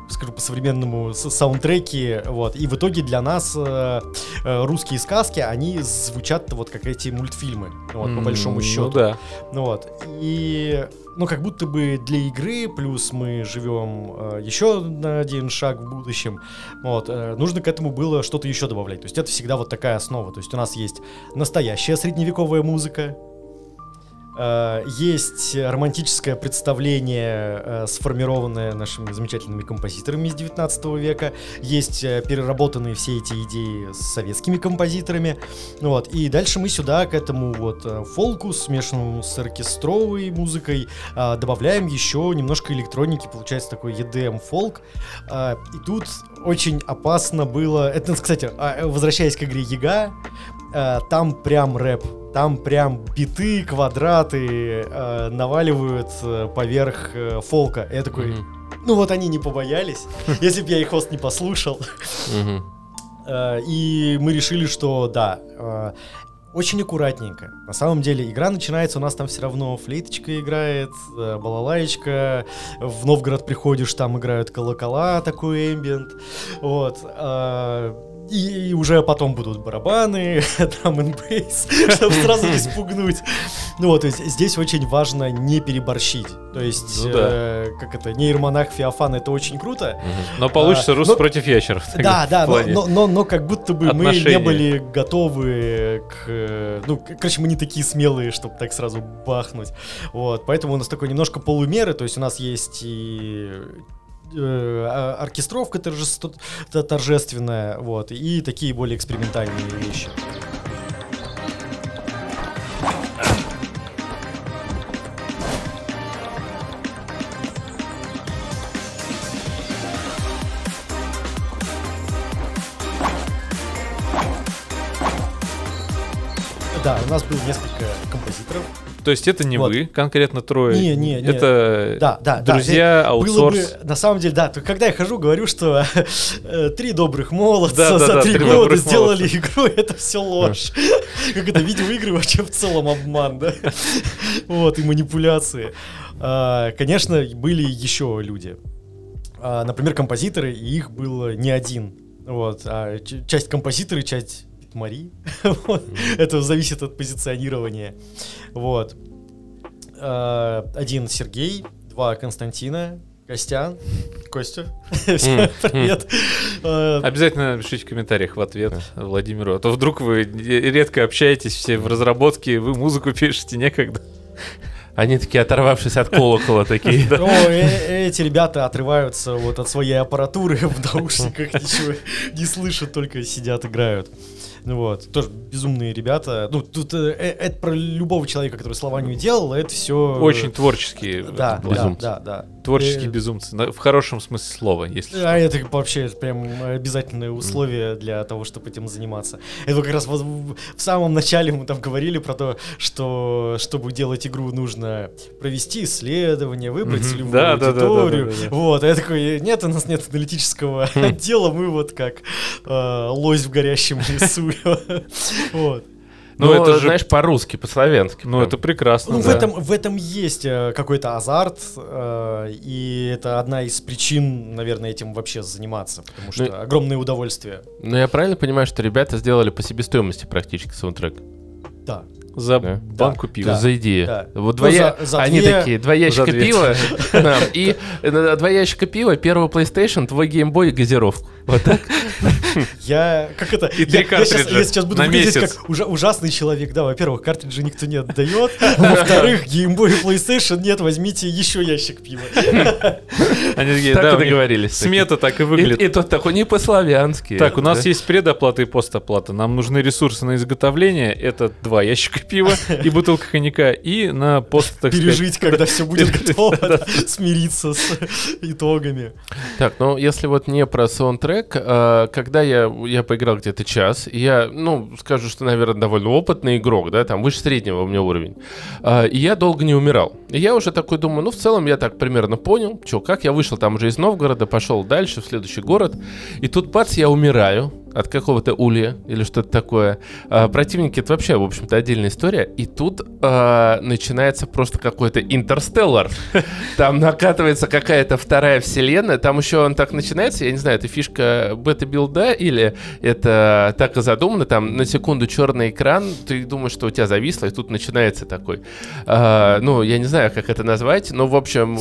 скажу по-современному, саундтреки, вот, и в итоге для нас э, э, русские сказки, они звучат вот как эти мультфильмы, вот, по большому счету. Ну да. Ну вот. И, ну, как будто бы для игры, плюс мы живем э, еще на один шаг в будущем, вот, э, нужно к этому было что-то еще добавлять. То есть это всегда вот такая основа. То есть у нас есть настоящая средневековая музыка, есть романтическое представление, э, сформированное нашими замечательными композиторами из 19 века, есть э, переработанные все эти идеи с советскими композиторами, вот, и дальше мы сюда к этому вот э, фолку, смешанному с оркестровой музыкой, добавляем еще немножко электроники, получается такой EDM фолк. А, и тут очень опасно было. Это, кстати, а, э, возвращаясь к игре Яга, там прям рэп. Там прям биты, квадраты э, наваливают поверх э, фолка. Я такой, Мгм. ну вот они не побоялись. Если бы я их хост не послушал. Э, И мы решили, что да, э, очень аккуратненько. На самом деле игра начинается, у нас там все равно флейточка играет, э, балалаечка. В Новгород приходишь, там играют колокола, такой эмбиент. Вот. И, уже потом будут барабаны, драм н бейс, чтобы сразу не спугнуть. Ну вот, то есть здесь очень важно не переборщить. То есть, Ну да. э, как это, нейромонах Феофан, это очень круто, Но получится А, рус ну, против ящеров. да, да, но, но, но, но как будто бы мы отношения. не были готовы к... э, Ну, короче, мы не такие смелые, чтобы так сразу бахнуть. Вот, поэтому у нас такой немножко полумеры, то есть у нас есть и оркестровка торжество- торжественная, вот, и такие более экспериментальные вещи. Да, у нас было несколько композиторов. То есть это не Вот. вы, конкретно трое. Не, не, не. Это Да, да, да. друзья, Было аутсорс. бы, на самом деле, да, когда я хожу, говорю, что э, три добрых молодца Да, да, за да, три три года сделали молодца. игру, это все ложь. Как это, видеоигры вообще в целом обман, да? Вот, и манипуляции. А, Конечно, были еще люди. А, Например, композиторы, и их было не один. Вот, а часть композиторы, часть Мари. Это зависит от позиционирования. Вот. А, Один Сергей, два Константина, Костян, Костя. Всем Привет. А, Обязательно напишите в комментариях в ответ Владимиру. А то вдруг вы редко общаетесь все в разработке, вы музыку пишете некогда. Они такие, оторвавшись от колокола, такие. О, э- эти ребята отрываются вот от своей аппаратуры в наушниках, ничего не слышат, только сидят, играют. Ну вот, тоже безумные ребята. Ну, тут э, э, это про любого человека, который Слованию делал, это все... Очень творческие. Да, да, да, да. Творческие Э, безумцы. В хорошем смысле слова, если А это вообще прям обязательное условие для того, чтобы этим заниматься. Это как раз в самом начале мы там говорили про то, что чтобы делать игру нужно провести исследование, выбрать целевую да, аудиторию. Вот, а я такой, нет, у нас нет аналитического отдела, мы вот как э, лось в горящем лесу. Вот. Ну, Ну, это же- знаешь, по-русски, по-славянски. Ну, это прекрасно. Ну, в, да. этом, в этом есть э, какой-то азарт, э, и это одна из причин, наверное, этим вообще заниматься, потому что Ну, огромное удовольствие. Ну, я правильно понимаю, что ребята сделали по себестоимости практически саундтрек? Да. За Да. банку пива. За идею. Да. Вот Ну, два я- за- за Они две- такие, два ящика пива и два ящика пива, первого PlayStation, твой геймбой и газировку. Вот так? Я как это? И я, три картриджа я сейчас буду выглядеть как ужа- ужасный человек. Да, во-первых, картриджи никто не отдает. Во-вторых, Boy и PlayStation нет, возьмите еще ящик пива. Они такие, Так да, договорились. Смета так и выглядит. и тот такой, не по-славянски. Так, у нас есть предоплата и постоплата. Нам нужны ресурсы на изготовление. Это два ящика пива и бутылка коньяка. И на пост, так сказать, Пережить, когда все будет Пережить, готово, да, смириться с итогами. Так, ну если вот не про саундтрек, э, когда я, я поиграл где-то час, я, ну, скажу, что, наверное, довольно опытный игрок, да, там выше среднего у меня уровень, э, и я долго не умирал. И я уже такой думаю, ну, в целом я так примерно понял, что, как, я вышел там уже из Новгорода, пошел дальше, в следующий город, и тут, бац, я умираю от какого-то улья или что-то такое. А, противники это вообще, в общем-то, отдельная история. И тут а, начинается просто какой-то интерстеллар. Там накатывается какая-то вторая вселенная. Там еще он так начинается, я не знаю, это фишка бета-билда или это так и задумано. Там на секунду черный экран, ты думаешь, что у тебя зависло, и тут начинается такой. а, ну, я не знаю, как это назвать, но, в общем...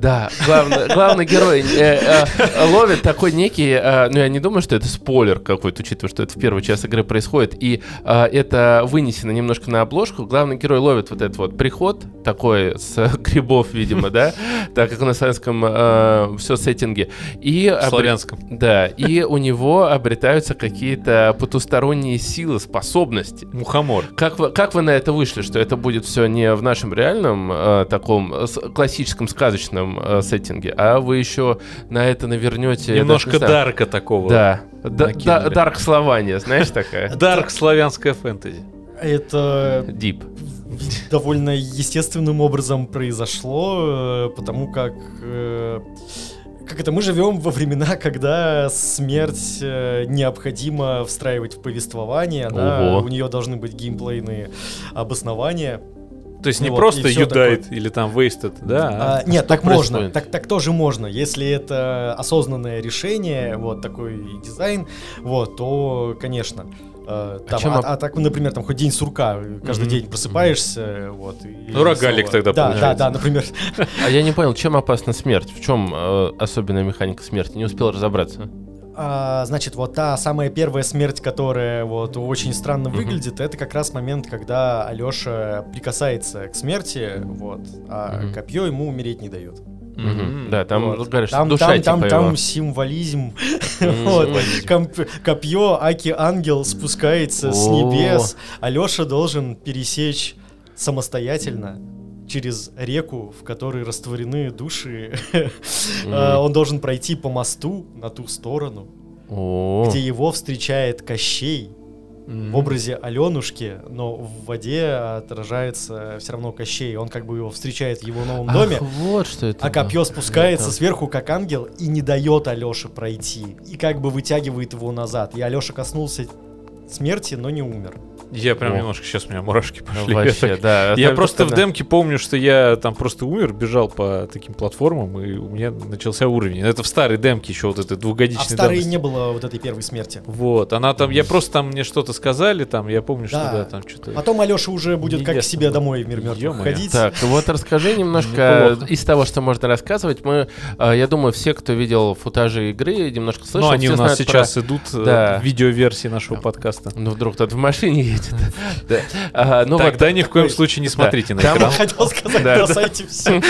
Да, главный, главный герой э, э, ловит такой некий, э, ну я не думаю, что это спойлер какой-то, учитывая, что это в первый час игры происходит, и э, это вынесено немножко на обложку. Главный герой ловит вот этот вот приход такой с грибов, видимо, да, так как в славянском все сеттинге. И в славянском. Да, и у него обретаются какие-то потусторонние силы, способности. Мухомор. Как вы, как вы на это вышли, что это будет все не в нашем реальном э, таком э, классическом сказочном э, сеттинге, а вы еще на это навернете... Немножко знаю, дарка такого. Да. Дарк Слования, знаешь такая? Дарк славянская фэнтези. Это Дип. довольно естественным образом произошло, э, потому как э, как это мы живем во времена, когда смерть э, необходимо встраивать в повествование, да, Ого. у нее должны быть геймплейные обоснования. То есть Ну не вот, просто и всё юдайт или там wasted, да? а А, нет, так можно, так, так тоже можно. Если это осознанное решение, вот такой дизайн, вот, то, конечно. э, там, чем а, а так, например, там хоть день сурка, каждый Мгм. день просыпаешься, вот. и Ну, рогалик снова. тогда да, получается. Да, да, например. А я не понял, чем опасна смерть? В чем э, особенная механика смерти? Не успел разобраться. А, значит, вот та самая первая смерть, которая вот очень странно Мгм. выглядит, это как раз момент, когда Алеша прикасается к смерти, вот, а Мгм. копье ему умереть не дает. Мгм. Да, там Вот. говорят, что там, душа там, типа там, его. там символизм. Вот. Комп- Копье Аки Ангел спускается с небес. Алеша должен пересечь самостоятельно через реку, в которой растворены души. А, Он должен пройти по мосту на ту сторону, где его встречает Кощей в образе Аленушки, но в воде отражается все равно Кощей. Он как бы его встречает в его новом Ах, доме. вот что это. А копье спускается Это- сверху, как ангел, и не дает Алёше пройти. И как бы вытягивает его назад. И Алёша коснулся смерти, но не умер. Я прям О. немножко сейчас у меня мурашки пошли. Ну, Вообще, Я так- да. Я это просто в демке помню, что я там просто умер, бежал по таким платформам, и у меня начался уровень. Это в старой демке еще вот этой А в двухгодичной старой давности. не было вот этой первой смерти. Вот, она там, я просто там мне что-то сказали, там, я помню, что Да. да, там что-то... Потом Алёша уже будет как к себе было. домой в мир мертвых ходить. Так, вот расскажи немножко из того, что можно рассказывать. Мы, э, я думаю, все, кто видел футажи игры, немножко слышал. Ну, они у нас сейчас идут э, Да. в видеоверсии нашего подкаста. Ну, вдруг кто-то в машине Давайте. А, Ну Тогда ни в коем случае не смотрите на экран. Хотел сказать, бросайте все.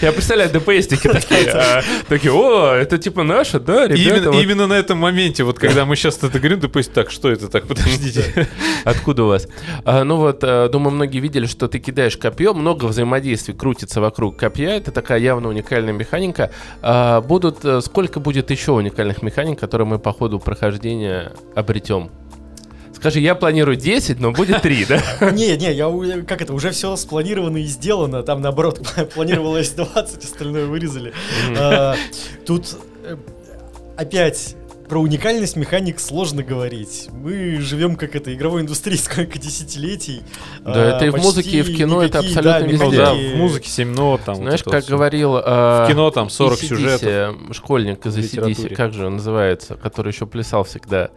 я представляю, ДПСники такие, а, такие, о, это типа наше, да, ребята? Именно, на этом моменте, вот когда мы сейчас это говорим, пусть так, что это так, подождите. Откуда у вас? А, ну вот, э, думаю, многие видели, что ты кидаешь копье, много взаимодействий крутится вокруг копья. Это такая явно уникальная механика. А, будут, э, сколько будет еще уникальных механик, которые мы по ходу прохождения обретем? Скажи, я планирую 10, но будет 3, да? Не, не, я как это, уже все спланировано и сделано. Там наоборот планировалось 20, остальное вырезали. А, Тут э, опять про уникальность механик сложно говорить. Мы живем как это, игровой индустрии сколько десятилетий. Да, А, это и в почти музыке, и в кино, это никакие, абсолютно да, везде. Ну да, в музыке 7 нот, там вот Знаешь, это как вот всё. говорил... э, В кино там 40 AC/DC, сюжетов. школьник из ACDC, как же он называется, который еще плясал всегда.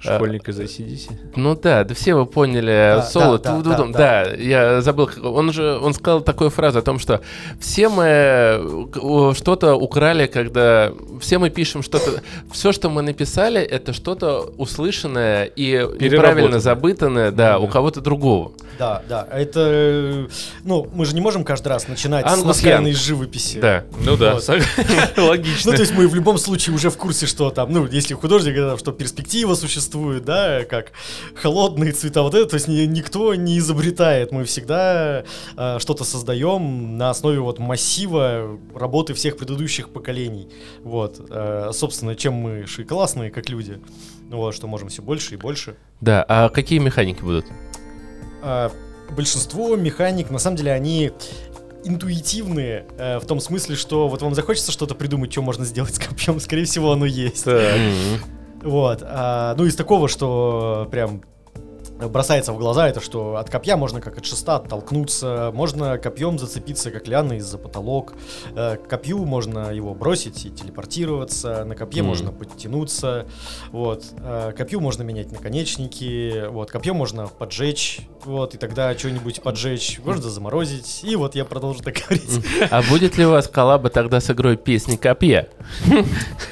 Школьник из ACDC. Ну да, да все вы поняли, Да, соло, да, да, ту-ду-дум. да, да, я забыл, он же, он сказал такую фразу о том, что все мы э, что-то украли, когда, все мы пишем что-то, все, что мы написали, это что-то услышанное и неправильно забытанное, да, Да, у кого-то другого. Да, да. Это, ну, мы же не можем каждый раз начинать с Ангус наскальной Янг. живописи. Да. Ну да, логично. Ну, то есть мы в любом случае уже в курсе, что там, ну, если художник, говорит, что перспектива существует, да, как холодные цвета, вот это, то есть ни- никто не изобретает, мы всегда э, что-то создаем на основе вот массива работы всех предыдущих поколений, вот, Э, собственно, чем мы и классные, как люди, ну, вот, что можем все больше и больше. Да, а какие механики будут? А, большинство механик, на самом деле, они интуитивные, э, в том смысле, что вот вам захочется что-то придумать, что можно сделать с копьем, скорее всего, оно есть. Так. Вот. а, ну, из такого, что прям бросается в глаза, это что от копья можно как от шеста оттолкнуться, можно копьем зацепиться, как лианы за потолок. Э, К копью можно его бросить и телепортироваться, на копье Мгм. можно подтянуться. Вот. э, Копью можно менять наконечники, вот. Копье можно поджечь, вот, и тогда что-нибудь поджечь, можно заморозить. И вот я продолжу так говорить. А будет ли у вас коллаба тогда с игрой «Песни копья»?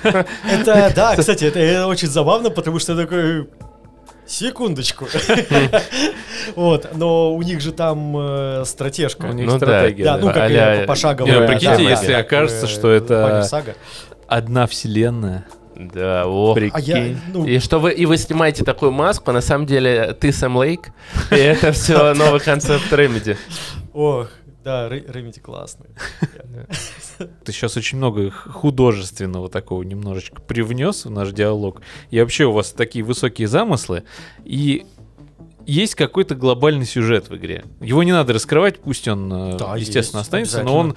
Это, да, кстати, это, это очень забавно, потому что такой... Секундочку. Вот, но у них же там э, стратежка. У них Ну стратегия. Да, ну как пошаговая. Ну, прикиньте, если окажется, что э, это-. Одна вселенная. Да, ох. А я, Прикинь. ну, И что вы и вы снимаете такую маску, а на самом деле ты Сэм Лейк, и это все новый концепт Remedy. ох, да, Ре- Ремеди классный. Ты сейчас очень много художественного такого немножечко привнес в наш диалог. И вообще у вас такие высокие замыслы. И есть какой-то глобальный сюжет в игре. Его не надо раскрывать, пусть он, э, Да, естественно, есть, останется, но он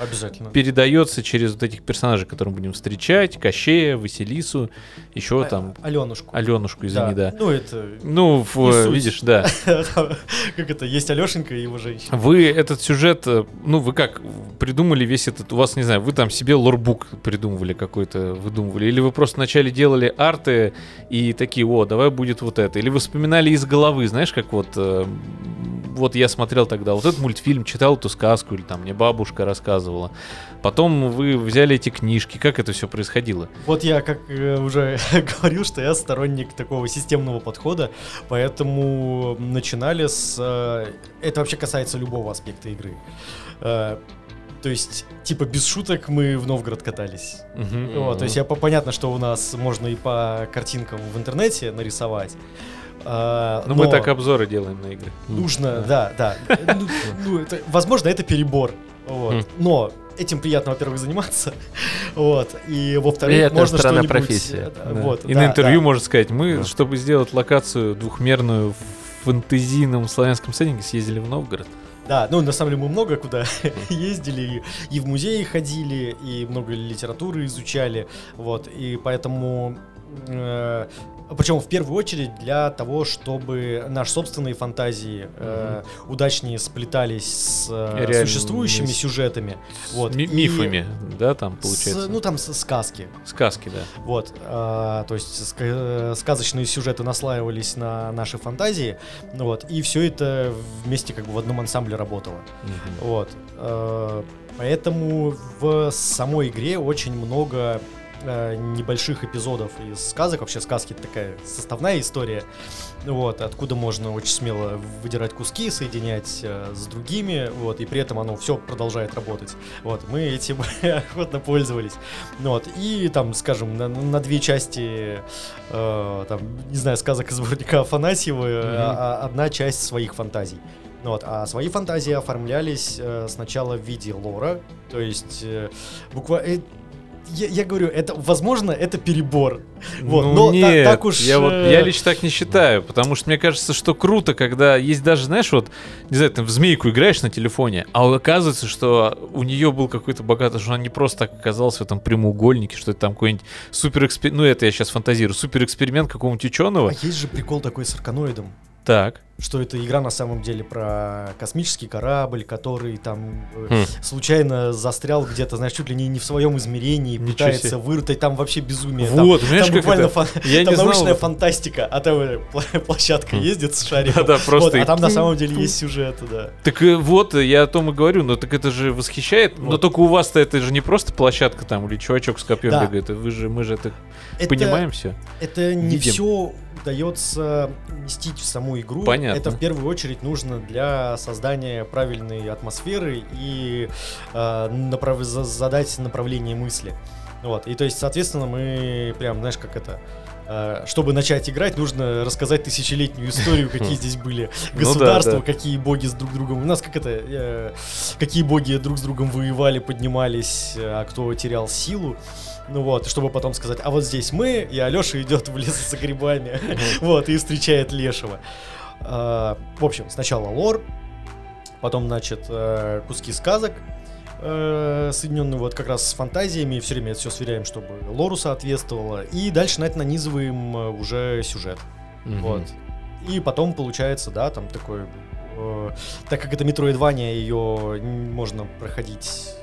передается через вот этих персонажей, которых мы будем встречать, Кощея, Василису, еще А- там Аленушку. Аленушку, извини, да. Ну, это... Ну, в- видишь, да. Как это, есть Алешенька и его женщина. Вы этот сюжет, э, ну, вы как придумали весь этот, у вас, не знаю, вы там себе лорбук придумывали какой-то, выдумывали, или вы просто вначале делали арты и такие, о, давай будет вот это, или вы вспоминали из головы, знаешь, как вот, э, вот я смотрел тогда вот этот мультфильм, читал эту сказку, или там мне бабушка рассказывала, потом вы взяли эти книжки, как это все происходило? Вот я, как э, уже говорил, что я сторонник такого системного подхода, поэтому начинали с... э, это вообще касается любого аспекта игры. Э, то есть, типа, без шуток мы в Новгород катались. Мгм. Вот, то есть, я, по- понятно, что у нас можно и по картинкам в интернете нарисовать. Э, Ну, мы так обзоры делаем на игры. Нужно, да, да. Ну, ну, это- возможно, это перебор. Мгм. Но этим приятно, во-первых, заниматься. Вот. И во-вторых, Приятная можно сторона что-нибудь... профессии. э, Да. Вот, И да, на интервью да. можно сказать, мы, Да. чтобы сделать локацию двухмерную в фэнтезийном славянском сеттинге, съездили в Новгород. Да, ну на самом деле мы много куда ездили, и, и в музеи ходили, и много литературы изучали, вот, и поэтому, э, причем в первую очередь для того, чтобы наши собственные фантазии э, удачнее сплетались с э, существующими с- сюжетами, вот, Ми- и мифами, да, там с- получается. ну там с- сказки, Сказки, да. вот, а, то есть э, сказочные сюжеты наслаивались на наши фантазии, вот, и все это вместе как бы в одном ансамбле работало. Вот. э, Поэтому в самой игре очень много э, небольших эпизодов из сказок. Вообще сказки это такая составная история. Вот, откуда можно очень смело выдирать куски, соединять э, с другими, вот, и при этом оно все продолжает работать. Вот, мы этим охотно пользовались. Ну Вот, и там, скажем, на, на две части, э, там, не знаю, сказок из сборника Афанасьева, э, а- одна часть своих фантазий. Ну Вот, а свои фантазии оформлялись э, сначала в виде лора, то есть э, буквально... я, я говорю, это, возможно, это перебор. Вот, ну но та- нет, так уж... я, вот, э, я лично так не считаю, потому что мне кажется, что круто, когда есть даже, знаешь, вот, не знаю, ты в змейку играешь на телефоне, а оказывается, что у нее был какой-то богатый, что она не просто так оказалась в этом прямоугольнике, что это там какой-нибудь супер эксперимент, ну это я сейчас фантазирую, супер эксперимент какого-нибудь ученого. А есть же прикол такой с арканоидом. Так. что это игра на самом деле про космический корабль, который там э, Хм. случайно застрял где-то, знаешь, чуть ли не, не в своем измерении, Ничего пытается себе. вырвать, там вообще безумие. Там- Вот, там, понимаешь, как буквально фан- Я там не знал научная этом. фантастика, а там э, площадка ездит с шариком. Да-да, просто Вот, а и там на самом деле есть сюжет, да. Так э, вот, я о том и говорю, но так это же восхищает. Но Вот. только у вас-то это же не просто площадка там или чувачок с копьем Да. бегает. Вы же, мы же это, Это- понимаем все. Это не Видим. все удается уместить в саму игру. Понятно. Это в первую очередь нужно для создания правильной атмосферы и э, направ- за- задать направление мысли. Вот. И то есть, соответственно, мы прям, знаешь, как это. э, Чтобы начать играть, нужно рассказать тысячелетнюю историю, какие здесь были Ну да, государства, да. какие боги с друг другом. У нас как это, э, какие боги друг с другом воевали, поднимались, э, а кто терял силу. Ну вот, чтобы потом сказать, а вот здесь мы, и Алеша идет в лес за грибами, вот, и встречает Лешего. А, В общем, сначала лор, потом, значит, э, куски сказок, э, соединенные вот как раз с фантазиями, все время это все сверяем, чтобы лору соответствовало, и дальше на это нанизываем э, уже сюжет. Вот. И потом получается, да, там такой... так как это Metroidvania, ее можно проходить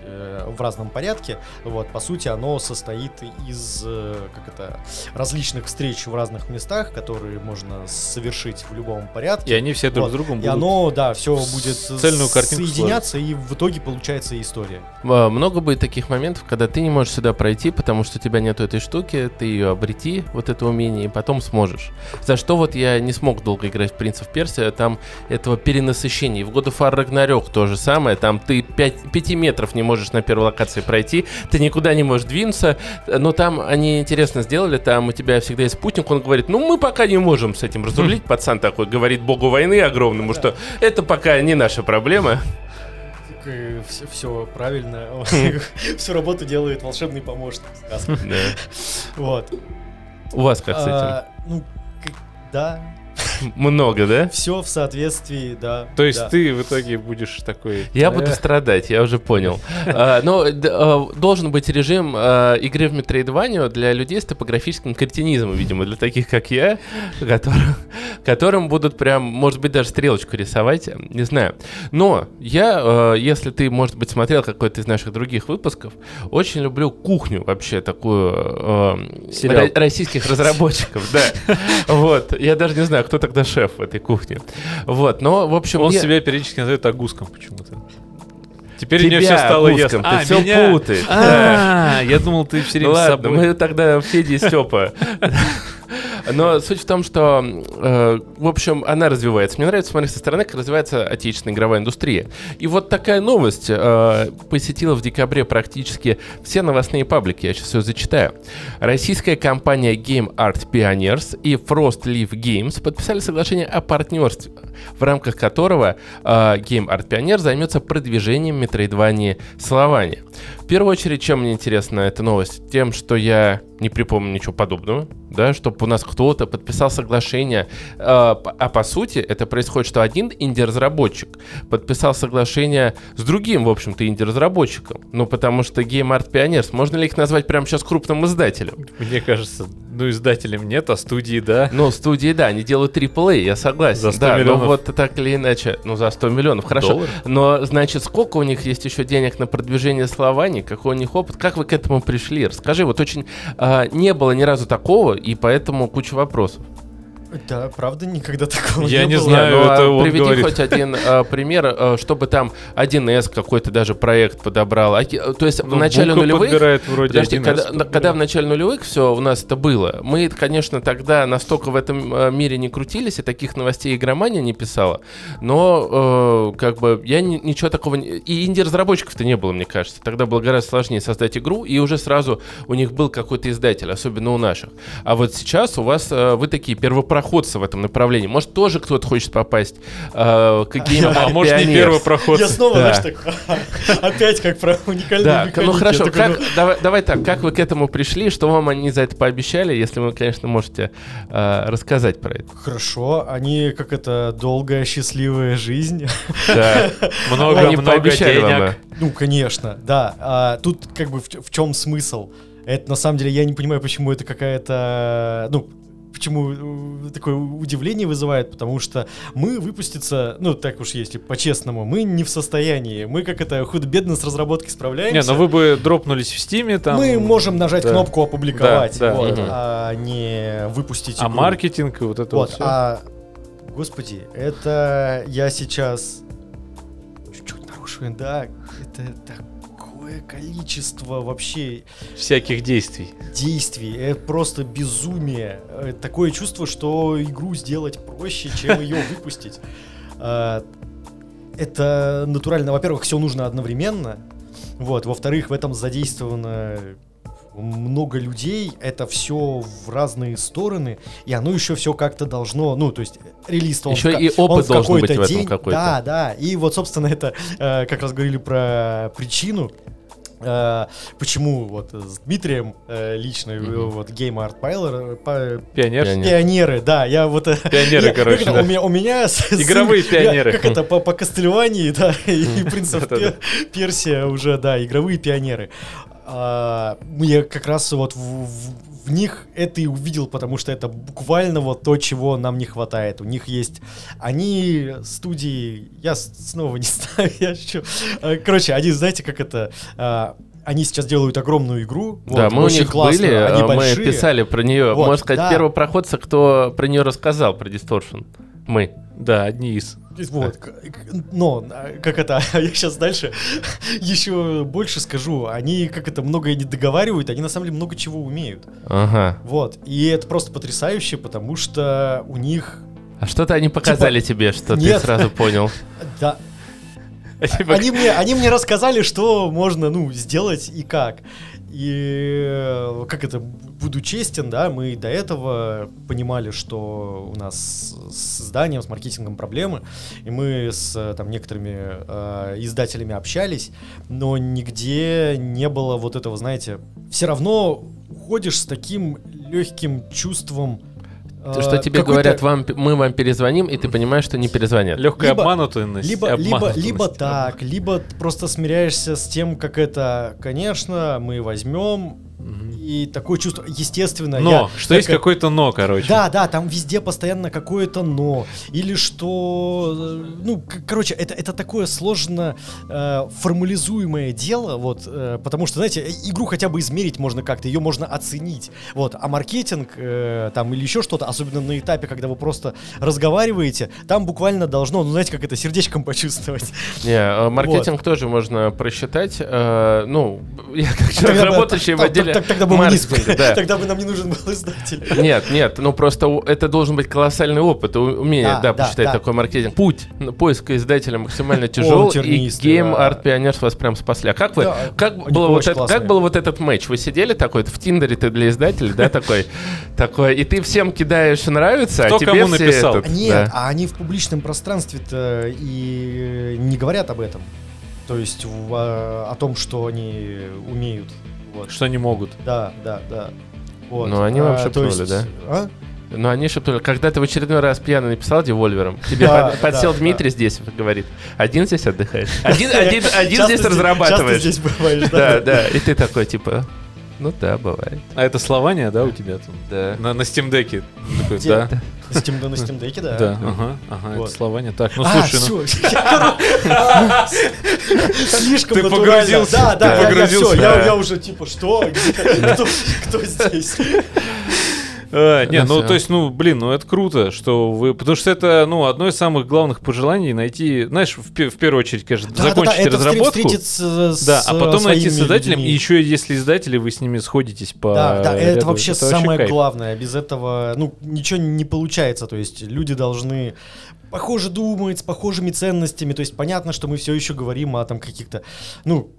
в разном порядке, вот, по сути, оно состоит из, э, как это, различных встреч в разных местах, которые можно совершить в любом порядке. И они все друг Вот. с другом И будут... оно, да, все будет цельную картинку соединяться, и в итоге получается история. Много будет таких моментов, когда ты не можешь сюда пройти, потому что у тебя нету этой штуки, ты ее обрети, вот это умение, и потом сможешь. За что вот я не смог долго играть в Принца в Персия, там этого перенасыщения. И в God of War Ragnarok то же самое, там ты 5, метров не можешь на первой локации пройти, ты никуда не можешь двинуться, но там они интересно сделали, там у тебя всегда есть спутник, он говорит, ну мы пока не можем с этим разрулить, пацан такой говорит богу войны огромному, что это пока не наша проблема. Все, правильно. Всю работу делает волшебный помощник. Вот. У вас как с этим? А, Ну, к- да, Много, да? все в соответствии, да. То есть да. ты в итоге будешь такой... Я «Э, буду страдать, я уже понял. А, Но д- а, должен быть режим а, игры в Metroidvania для людей с топографическим кретинизмом, видимо, для таких, как я, которым, будут прям, может быть, даже стрелочку рисовать, не знаю. Но я, если ты, может быть, смотрел какой-то из наших других выпусков, очень люблю кухню вообще такую российских разработчиков, да. Вот, я даже не знаю, кто тогда шеф в этой кухне. Вот, но, в общем... Он мне- себя периодически называет Агуском почему-то. Теперь мне Тебя, все стало ясно. ты всё меня? путаешь, А, я думал, ты все время с ладно, собой. мы тогда Федя и Степа. Но суть в том, что, э, в общем, она развивается. Мне нравится смотреть со стороны, как развивается отечественная игровая индустрия. И вот такая новость э, посетила в декабре практически все новостные паблики. Я сейчас все зачитаю. Российская компания Game Art Pioneers и Frost Leaf Games подписали соглашение о партнерстве, в рамках которого э, Game Art Pioneer займется продвижением Metroidvania слования. В первую очередь, чем мне интересна эта новость? Тем, что я не припомню ничего подобного, да, чтобы у нас кто-то подписал соглашение. п- а по сути, это происходит, что один инди-разработчик подписал соглашение с другим, в общем-то, инди-разработчиком. Ну, потому что Game Art Pioneers, можно ли их назвать прямо сейчас крупным издателем? Мне кажется, ну, издателям нет, а студии да. Ну, студии, да, они делают AAA, я согласен. За 100 да, миллионов. но вот так или иначе, ну, за 100 миллионов, хорошо. Долларов? Но, значит, сколько у них есть еще денег на продвижение Словани, какой у них опыт, как вы к этому пришли? Расскажи, вот очень а, не было ни разу такого, и поэтому куча вопросов. Да, правда, никогда такого Я не было. знаю. ну, а это он приведи говорит. хоть один э, пример, э, чтобы там 1С какой-то даже проект подобрал. А э, то есть в Ну, начале Бука нулевых... подбирает вроде Подожди, 1С когда, подбирает. когда в начале нулевых все у нас это было, мы, конечно, тогда настолько в этом мире не крутились, и таких новостей игромания не писала, но э, как бы я ни- ничего такого... не- И инди-разработчиков-то не было, мне кажется. Тогда было гораздо сложнее создать игру, и уже сразу у них был какой-то издатель, особенно у наших. А вот сейчас у вас э, вы такие первопроходцы в этом направлении. Может, тоже кто-то хочет попасть э, к Game А может, не проход. Я снова, Да. знаешь, так, опять как про уникальную Да, механику. ну хорошо, как, давай, давай так, как вы к этому пришли, что вам они за это пообещали, если вы, конечно, можете э, рассказать про это. Хорошо, они как это долгая счастливая жизнь. Да. Много, Они много пообещали вам, денег. Ну, конечно, да. А, тут как бы в, чем смысл? Это на самом деле я не понимаю, почему это какая-то, ну, почему э, такое удивление вызывает, потому что мы выпуститься, ну, так уж если по-честному, мы не в состоянии. Мы как это худо-бедно с разработкой справляемся. Не, ну вы бы дропнулись в стиме там. Мы можем нажать да. кнопку опубликовать, Да, да. вот, Мгм. а не выпустить А игру. маркетинг и вот это вот, Вот, а, господи, это я сейчас чуть-чуть нарушаю, да, это такое количество вообще всяких действий. действий, это просто безумие. Э, Такое чувство, что игру сделать проще, чем ее выпустить. А, Это натурально, во-первых, все нужно одновременно, вот, во-вторых, в этом задействовано много людей, это все в разные стороны, и оно еще все как-то должно, ну, то есть релиз он Еще в и он опыт в должен быть какой-то в этом день, какой-то. Да, да, и вот, собственно, это э, как раз говорили про причину, э, почему вот с Дмитрием э, лично, э, Мгм. вот Game Art по- Пионер. Пионер. пионеры, да, я вот... э, Пионеры, я- короче, да. У меня, у меня Игровые сын- я- пионеры. Как это, по, по Кастельвании, да, и принцев Персия уже, да, игровые пионеры. А, Я как раз вот в, в- в них это и увидел, потому что это буквально вот то, чего нам не хватает. У них есть... Они студии... Я снова не знаю, я шучу. А, Короче, они, знаете, как это... а, Они сейчас делают огромную игру. да, вот, мы у очень них классную, были, они э, мы большие. писали про нее. Вот, Можно сказать, да. первопроходцы, кто про нее рассказал, про Distortion. Мы. Да, одни из. Вот, но, а, как это, я сейчас дальше еще больше скажу, они как это многое не договаривают, они на самом деле много чего умеют. Ага. Вот, и это просто потрясающе, потому что у них, А что-то они показали тебе, что ты Типа, нет. сразу понял. да, Типа, они мне, они мне рассказали, что можно, ну, сделать и как. И э, как это, буду честен, да, мы до этого понимали, что у нас с изданием, с маркетингом проблемы, и мы с там некоторыми э, издателями общались, но нигде не было вот этого, знаете, все равно уходишь с таким легким чувством. Э, что тебе говорят, вам, мы вам перезвоним, и ты понимаешь, что не перезвонят. легкая либо- обманутость. Либо, либо, либо так, либо просто смиряешься с тем, как это, конечно, мы возьмем, И такое чувство, естественно, Но, я что есть как- какое-то но, короче. Да, да, там везде постоянно какое-то но. Или что. э, Ну, короче, это, это такое сложно э, формализуемое дело, вот, э, потому что, знаете, игру хотя бы измерить можно как-то, ее можно оценить. Вот, а маркетинг э, там или еще что-то, особенно на этапе, когда вы просто разговариваете, там буквально должно, ну, знаете, как это сердечком почувствовать. Не, э, маркетинг тоже можно просчитать. э, ну, я как человек, работающий в так- так- Тогда бы мы не да. Тогда бы нам не нужен был издатель. Нет, нет, ну просто это должен быть колоссальный опыт, умение, Да, да, да, посчитать да. такой маркетинг. Путь поиска издателя максимально тяжел, и да. Art Pioneers вас прям спасли. А как вы, Да, как они было вот очень это, классные. как был вот этот матч? Вы сидели такой, в Тиндере ты для издателей, да, такой, такой, и ты всем кидаешь нравится, Кто а тебе кому все написал? этот, Нет, да. а они в публичном пространстве-то и не говорят об этом. То есть в, а, о том, что они умеют. Вот. Что не могут. Да, да, да. Вот. Ну, они вам А, шепнули, есть- да? а? Ну, они шепнули, когда ты в очередной раз пьяно написал девольвером, тебе Да, под- подсел да, Дмитрий здесь и говорит, один здесь отдыхаешь, один, один, один Часто здесь разрабатываешь. Часто здесь бываешь, Да, да. да, и ты такой, типа, ну да, бывает. А это Слования, да, у тебя там? Да. На, на Steam Deck. Такой, да. На Steam, на Steam Deck, да. Да, ага, ага, Вот. это Слования. Так, ну а, слушай, ну. Слишком Ты погрузился, Да, да, ты я- я уже типа, что? Кто здесь? А, не, ну всё. то есть, ну, блин, ну это круто, что вы... Потому что это, ну, одно из самых главных пожеланий найти, знаешь, в, пе- в первую очередь, конечно, закончить разработку. с Да, а потом найти создателем, людьми. и еще если издатели, вы с ними сходитесь по Да, да, ряду- это вообще это самое главное. Без этого, ну, ничего не получается. То есть люди должны похоже думать, с похожими ценностями. То есть понятно, что мы все еще говорим о там каких-то, ну,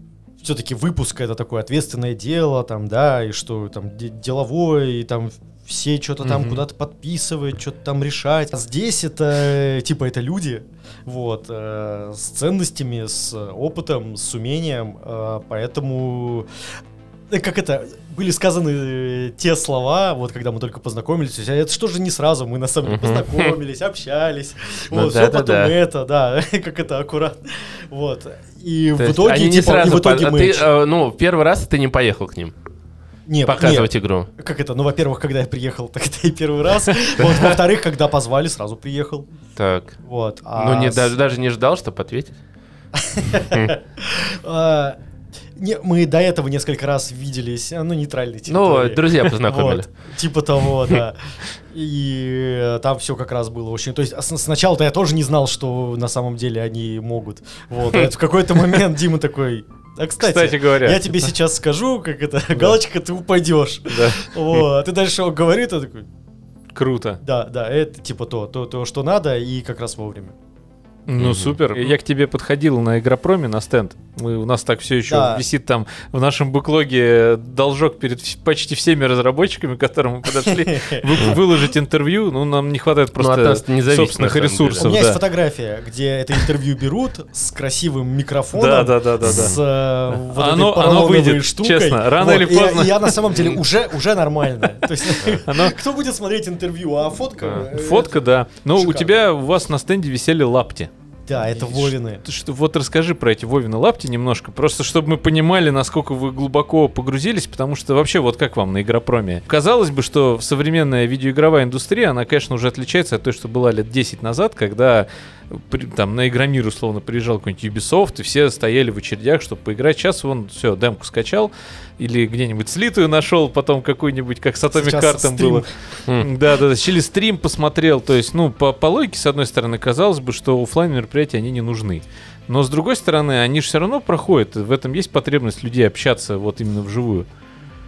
все-таки выпуск это такое ответственное дело, там, да, и что там де- деловое, и там все что-то там Мгм. куда-то подписывать, что-то там решать. А здесь это, типа, это люди, вот, э, с ценностями, с опытом, с умением, э, поэтому э, как это, были сказаны э, те слова, вот когда мы только познакомились, а это что же не сразу, мы на самом деле познакомились, общались, Ну вот, все потом это, да, как это аккуратно, вот, и То в итоге, типа, в итоге мы... э, ну, первый раз ты не поехал к ним не, показывать не, игру. как это, ну, во-первых, когда я приехал, тогда и первый раз, вот, во-вторых, когда позвали, сразу приехал, Так. вот. Ну, не, с- даже, даже не ждал, чтобы ответить. а, не, мы до этого несколько раз виделись, а, ну, нейтральной Ну, территории. друзья познакомили. Вот, типа того, да. И э, там все как раз было очень... То есть а сначала-то я тоже не знал, что на самом деле они могут. Вот, а в какой-то момент Дима такой... А, кстати, Кстати говоря. я тебе сейчас скажу, как это, галочка, ты упадешь. Да, Вот, а ты дальше он говорит, а такой, круто. да, да, это типа то, то, то, что надо, и как раз вовремя. Ну, Мгм. супер. Я к тебе подходил на Игропроме, на стенд. Мы, у нас так все еще Да. висит там в нашем бэклоге должок перед почти всеми разработчиками, к которым мы подошли. Вы- выложить интервью, ну, нам не хватает Ну, просто собственных деле. У ресурсов. меня есть фотография, где это интервью берут с красивым микрофоном. Да, да, да, да, С э, вот Оно- выйдет, штукой. честно, рано или поздно. Я на самом деле уже, уже нормально. То есть, Оно- кто будет смотреть интервью, а фотка? э, Фотка, да. Но у тебя, у вас на стенде висели лапти. Да, это Вовины. Ты что, вот расскажи про эти Вовины лапти немножко, просто чтобы мы понимали, насколько вы глубоко погрузились, потому что вообще вот как вам на Игропроме? Казалось бы, что современная видеоигровая индустрия, она, конечно, уже отличается от той, что была лет 10 назад, когда при- там на Игромир условно приезжал какой-нибудь Ubisoft, и все стояли в очередях, чтобы поиграть. Сейчас вон, все, демку скачал, или где-нибудь слитую нашел, потом какую-нибудь, как с Atomic стрим. было. М. Да, да, да. Или стрим посмотрел. То есть, ну, по, по логике, с одной стороны, казалось бы, что оффлайн мероприятия они не нужны. Но с другой стороны, они же все равно проходят. В этом есть потребность людей общаться вот именно вживую.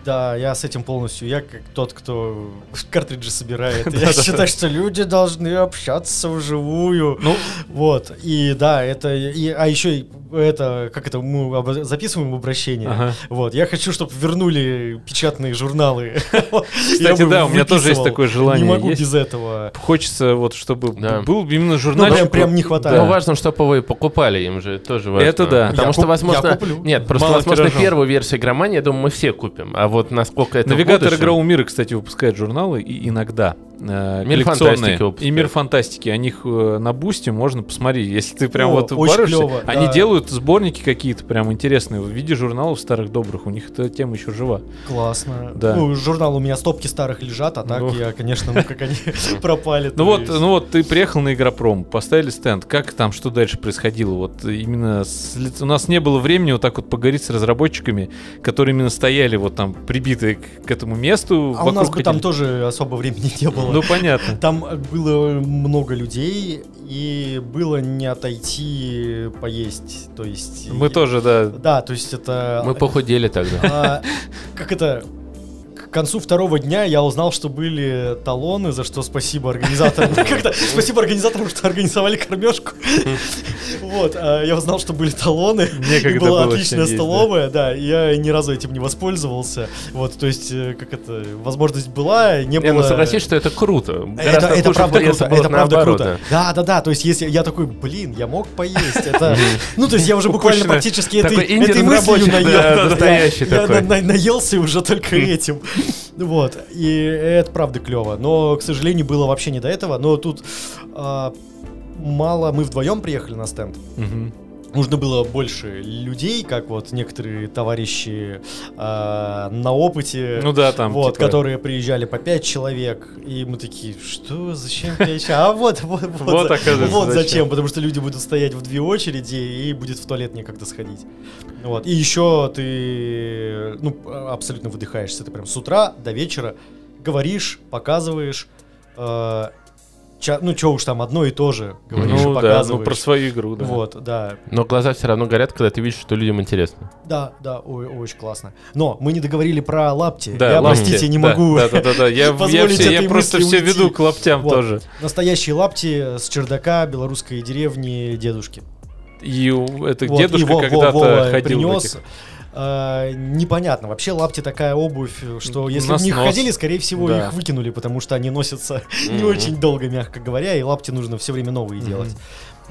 Да, я с этим полностью. Я как тот, кто картриджи собирает. Я считаю, что люди должны общаться вживую. Ну, Вот. И да, это. и- а еще это, как это, мы записываем обращение. Ага. Вот. Я хочу, чтобы вернули печатные журналы. Кстати, да, у меня тоже есть такое желание. Не могу без этого. хочется вот, чтобы был именно Ну, журнальчик. прям, прям не Ну, хватает. важно, чтобы вы покупали им же, тоже важно. Это да. Потому что, возможно... Нет, просто, возможно, первую версию игромании, я думаю, мы все купим. А вот насколько это Навигатор игрового мира, кстати, выпускает журналы и иногда э, Мир фантастики. И мир фантастики. О них э, на бусте можно посмотреть. Если ты прям О, вот упарываешься, клёво, они да. делают сборники какие-то прям интересные в виде журналов старых добрых. У них эта тема еще жива. Классно. Да. Ну, журнал у меня стопки старых лежат, а так Ну. я, конечно, ну как они пропали. Ну вот, ну вот ты приехал на Игропром, поставили стенд. Как там, что дальше происходило? Вот именно у нас не было времени вот так вот поговорить с разработчиками, которые именно стояли вот там прибитые к, этому месту. А у нас бы там тоже особо времени не было. Ну понятно. Там было много людей, и было не отойти поесть. То есть... Мы тоже, да. Да, то есть это... Мы похудели тогда. а, как это... К концу второго дня я узнал, что были талоны, за что спасибо организаторам. Спасибо организаторам, что организовали кормежку. Вот, а я узнал, что были талоны. И была отличная столовая, да. Я ни разу этим не воспользовался. Вот, то есть, э, как это, возможность была, не Не, было... ну согласись, что это круто. Это, правда круто, это правда круто. Да, да, да, то есть если я такой, блин, я мог поесть, это, ну то есть я уже буквально практически этой, мыслью инди-разработчик, наел, да, да, да, настоящий я такой. на- на- наелся уже только этим, вот, и это правда клево, но, к сожалению, было вообще не до этого, но тут а, мало, мы вдвоем приехали на стенд. Нужно было больше людей, как вот некоторые товарищи а, на опыте, Ну да, там. вот, типа, которые приезжали по 5 человек, и мы такие, что, зачем 5 человек? А вот, вот, вот, Вот, за- оказывается, вот зачем. зачем, потому что люди будут стоять в две очереди, и будет в туалет некогда сходить. Вот. И еще ты, ну, абсолютно выдыхаешься, ты прям с утра до вечера говоришь, показываешь, э, ча- ну, что уж там, одно и то же говоришь и Ну да, показываешь. ну про свою игру, да. Вот, да. Но глаза все равно горят, когда ты видишь, что людям интересно. Да, да, ой, очень классно. Но мы не договорили про лапти. Да, я, лапти. простите, не Да, могу. Да, да, да, да. Я, я, позволить все- я просто мысли все уйти. веду к лаптям Вот. тоже. Настоящие лапти с чердака белорусской деревни дедушки. И у- это Вот, дедушка и Во- Во- когда-то ходил в принес. этих. А, непонятно. Вообще лапти такая обувь, что если в них снос. ходили, скорее всего, Да. их выкинули, потому что они носятся не Мгм. очень долго, мягко говоря, и лапти нужно все время новые Мгм. делать.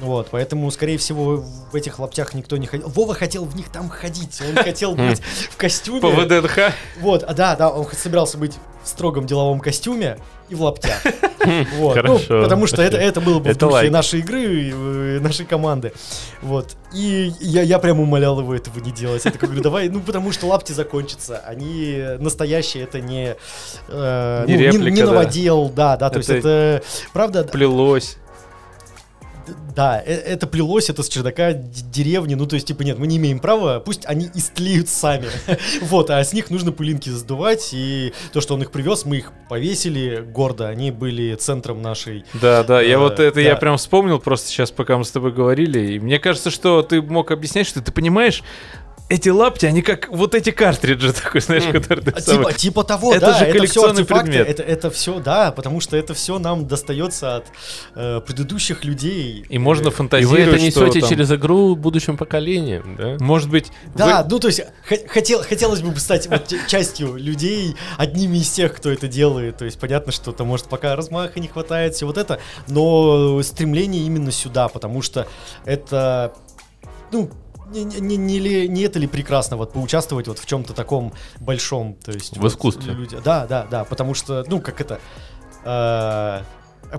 Вот, поэтому, скорее всего, в этих лаптях никто не ходил. Вова хотел в них там ходить, он хотел быть в костюме. По ВДНХ. Вот, а, да, да, он собирался быть в строгом деловом костюме и в лаптях. Вот, ну, потому что это, это было бы в Это духе лайк. нашей игры, э, нашей команды. Вот. И я, я прям умолял его этого не делать. Я такой говорю, давай, ну потому что лапти закончатся. Они настоящие, это не, э, Не ну, реплика, не да. новодел, да, да, то есть Это- это, правда, Плелось. Да, э- это плелось, это с чердака деревни, ну, то есть, типа, нет, мы не имеем права, пусть они истлеют сами, вот, а с них нужно пылинки сдувать, и то, что он их привез, мы их повесили гордо, они были центром нашей... Да, да, я Э, вот это я прям вспомнил просто сейчас, пока мы с тобой говорили. И мне кажется, что ты мог объяснять, что ты понимаешь, эти лапти, они как вот эти картриджи такой, знаешь, которые ты А, самый- Типа, типа того, Это да, же это все коллекционный предмет. это, это все, да, потому что это все нам достается от э, предыдущих людей. И можно Э, И вы фантазировать, это несете там- через игру будущим поколениям, да? Может быть, Да, вы- ну то есть хотел, хотелось бы стать вот частью людей, одними из тех, кто это делает. То есть понятно, что то может пока размаха не хватает, все вот это, но стремление именно сюда, потому что это, ну, не, не, не, ли- не это ли прекрасно вот поучаствовать вот в чем-то таком большом, то есть В вот искусстве. люди- да, да, да, потому что, ну как это. э,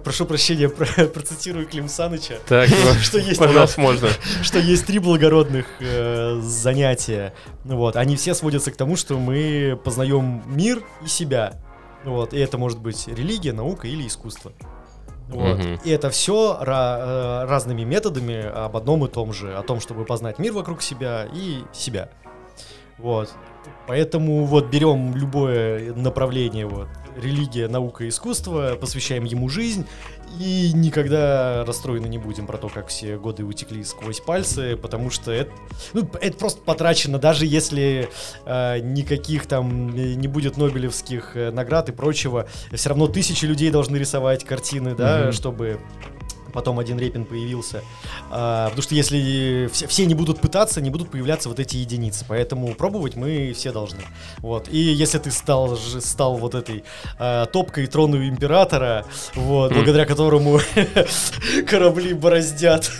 Прошу прощения, про- процитирую Клим Саныча, Так, что есть у нас Пожалуйста, можно. что есть три благородных э, занятия. Вот, они все сводятся к тому, что мы познаем мир и себя. Вот, и это может быть религия, наука или искусство. Вот. Мгм. И это все разными методами об одном и том же, о том, чтобы познать мир вокруг себя и себя. Вот. Поэтому вот берем любое направление, вот, религия, наука, искусство, посвящаем ему жизнь и никогда расстроены не будем про то, как все годы утекли сквозь пальцы, потому что это, ну, это просто потрачено, даже если э, никаких там э, не будет нобелевских э, наград и прочего, все равно тысячи людей должны рисовать картины, да, Мгм. чтобы потом один Репин появился. А, потому что если все, все не будут пытаться, не будут появляться вот эти единицы. Поэтому пробовать мы все должны. Вот. И если ты стал, стал вот этой а, топкой трону императора, вот, М. благодаря которому корабли бороздят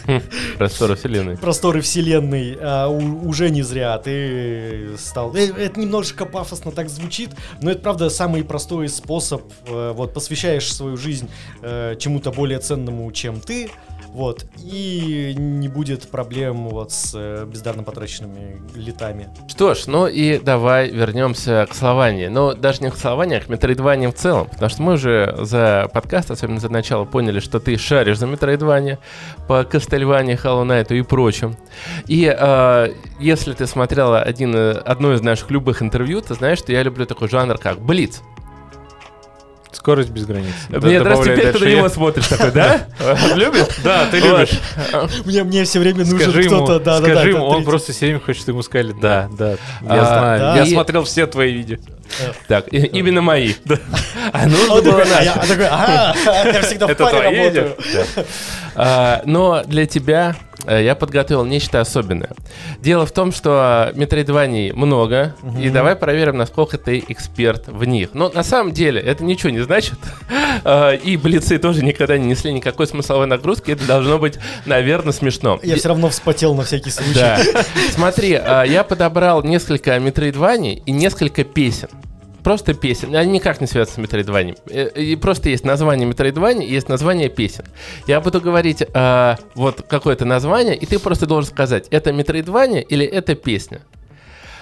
Просторы вселенной. просторы вселенной, а, у- уже не зря ты стал. Э, Это немножечко пафосно так звучит, но это правда самый простой способ. э, Вот посвящаешь свою жизнь э, чему-то более ценному, чем ты. Вот, и не будет проблем вот с э, бездарно потраченными летами. Что ж, ну и давай вернемся к Словании. Но даже не к Словании, а к Метроидвании в целом. Потому что мы уже за подкаст, особенно за начало, поняли, что ты шаришь за Метроидване, по Кастельване, Hollow Knight и прочим. И э, если ты смотрела один, э, одно из наших любых интервью, ты знаешь, что я люблю такой жанр, как Блиц. Скорость без границ. Мне раз теперь ты на него смотришь такой, да? Любишь? Да, ты любишь. Мне, мне все время нужен кто-то, да, да, да. скажи ему, он просто все время хочет ему сказать, да, да, А, я знаю, я смотрел все твои видео. Так, именно мои. А нужно Он было такой, а я, а такой, «А, я всегда в Это паре твои работаю. Но для тебя я подготовил нечто особенное. Дело в том, что метроидваний много, и давай проверим, насколько ты эксперт в них. Но на самом деле это ничего не значит. А, И блицы тоже никогда не несли никакой смысловой нагрузки. Это должно быть, наверное, смешно. Я все равно вспотел на всякий случай. Да. Смотри, а, я подобрал несколько метроидваний и несколько песен. Просто песен. Они никак не связаны с метроидванием. Э, И просто есть название и есть название песен. Я буду говорить а, вот какое-то название, и ты просто должен сказать, это метроидвания или это песня.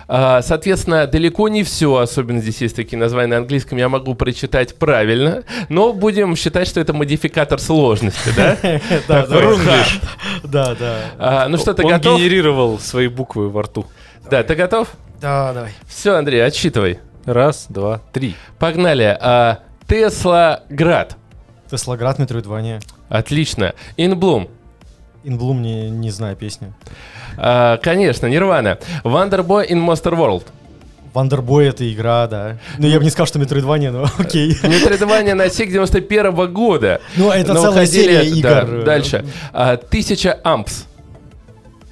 А, Соответственно, далеко не все, особенно здесь есть такие названия на английском, я могу прочитать правильно, но будем считать, что это модификатор сложности, да? Да, да. Да, Ну что, ты Он готов? генерировал свои буквы во рту. Да, ты готов? Да, давай. Все, Андрей, отсчитывай. Раз, два, три. Погнали. А, Тесла Град. Теслоград, Метроидвания. Отлично. Инблум. Инблум не, не знаю песню. А, конечно, Нирвана. Wonderboy in Monster World. Вандербой это игра, да. Ну, я бы не сказал, что Метроидвания, но окей. Метроидвания на SIG 91 года. Ну, это Но целая уходили- серия да, игр. дальше. А, Тысяча ампс.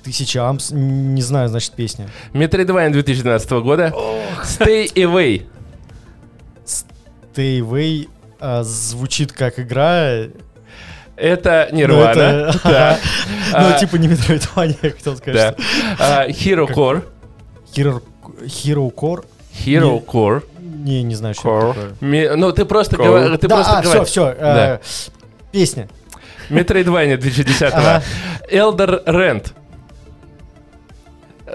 Тысяча ампс, не знаю, значит, песня. Метроидвания 2012 года. Stay Away. Stay Away а, звучит как игра. Это но Нирвана. это- Да. Ну, типа не Метроидвания, я хотел да. сказать. А, Hero Core. Hero, Hero Core? Hero Не. Core. Не, не знаю, что Core. это такое. Ну, ты просто говоришь. Да, просто а, все, все. Да. Песня. Метроидвания 2010 Ага. Elder Rent.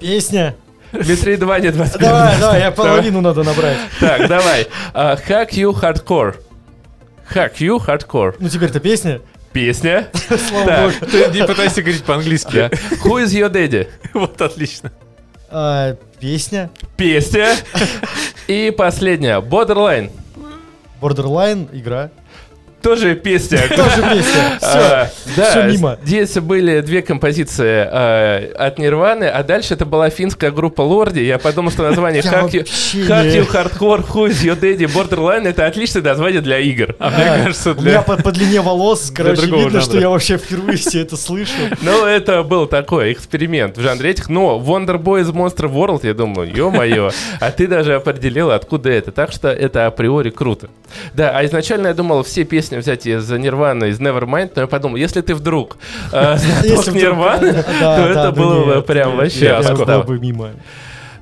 Песня. Метроидвания 21 Давай, давай, я половину надо набрать. Так, давай. А, Hack You Hardcore. Hack You Hardcore. Ну, теперь-то песня. Песня. Слава богу. Ты не пытайся говорить по-английски. Who is your daddy? Вот отлично. А, Песня. Песня. И последняя. Borderline. Borderline, игра. Тоже песня. Тоже песня. Все. А, да, мимо. Здесь были две композиции а, от Нирваны, а дальше это была финская группа Лорди. Я подумал, что название Hack You, Hardcore, Who is Your Daddy, Borderline это отличное название для игр. А мне А, кажется, У меня для... по, длине волос, короче, видно, что я вообще впервые все это слышу. Ну, это был такой эксперимент в жанре этих. Но Wonderboy из Monster World, я думаю, ё-моё, а ты даже определил, откуда это. Так что это априори круто. Да, а изначально я думал все песни взять из Нирваны, из Nevermind, но я подумал, если ты вдруг э, Нирваны, то это было бы прям вообще я бы мимо.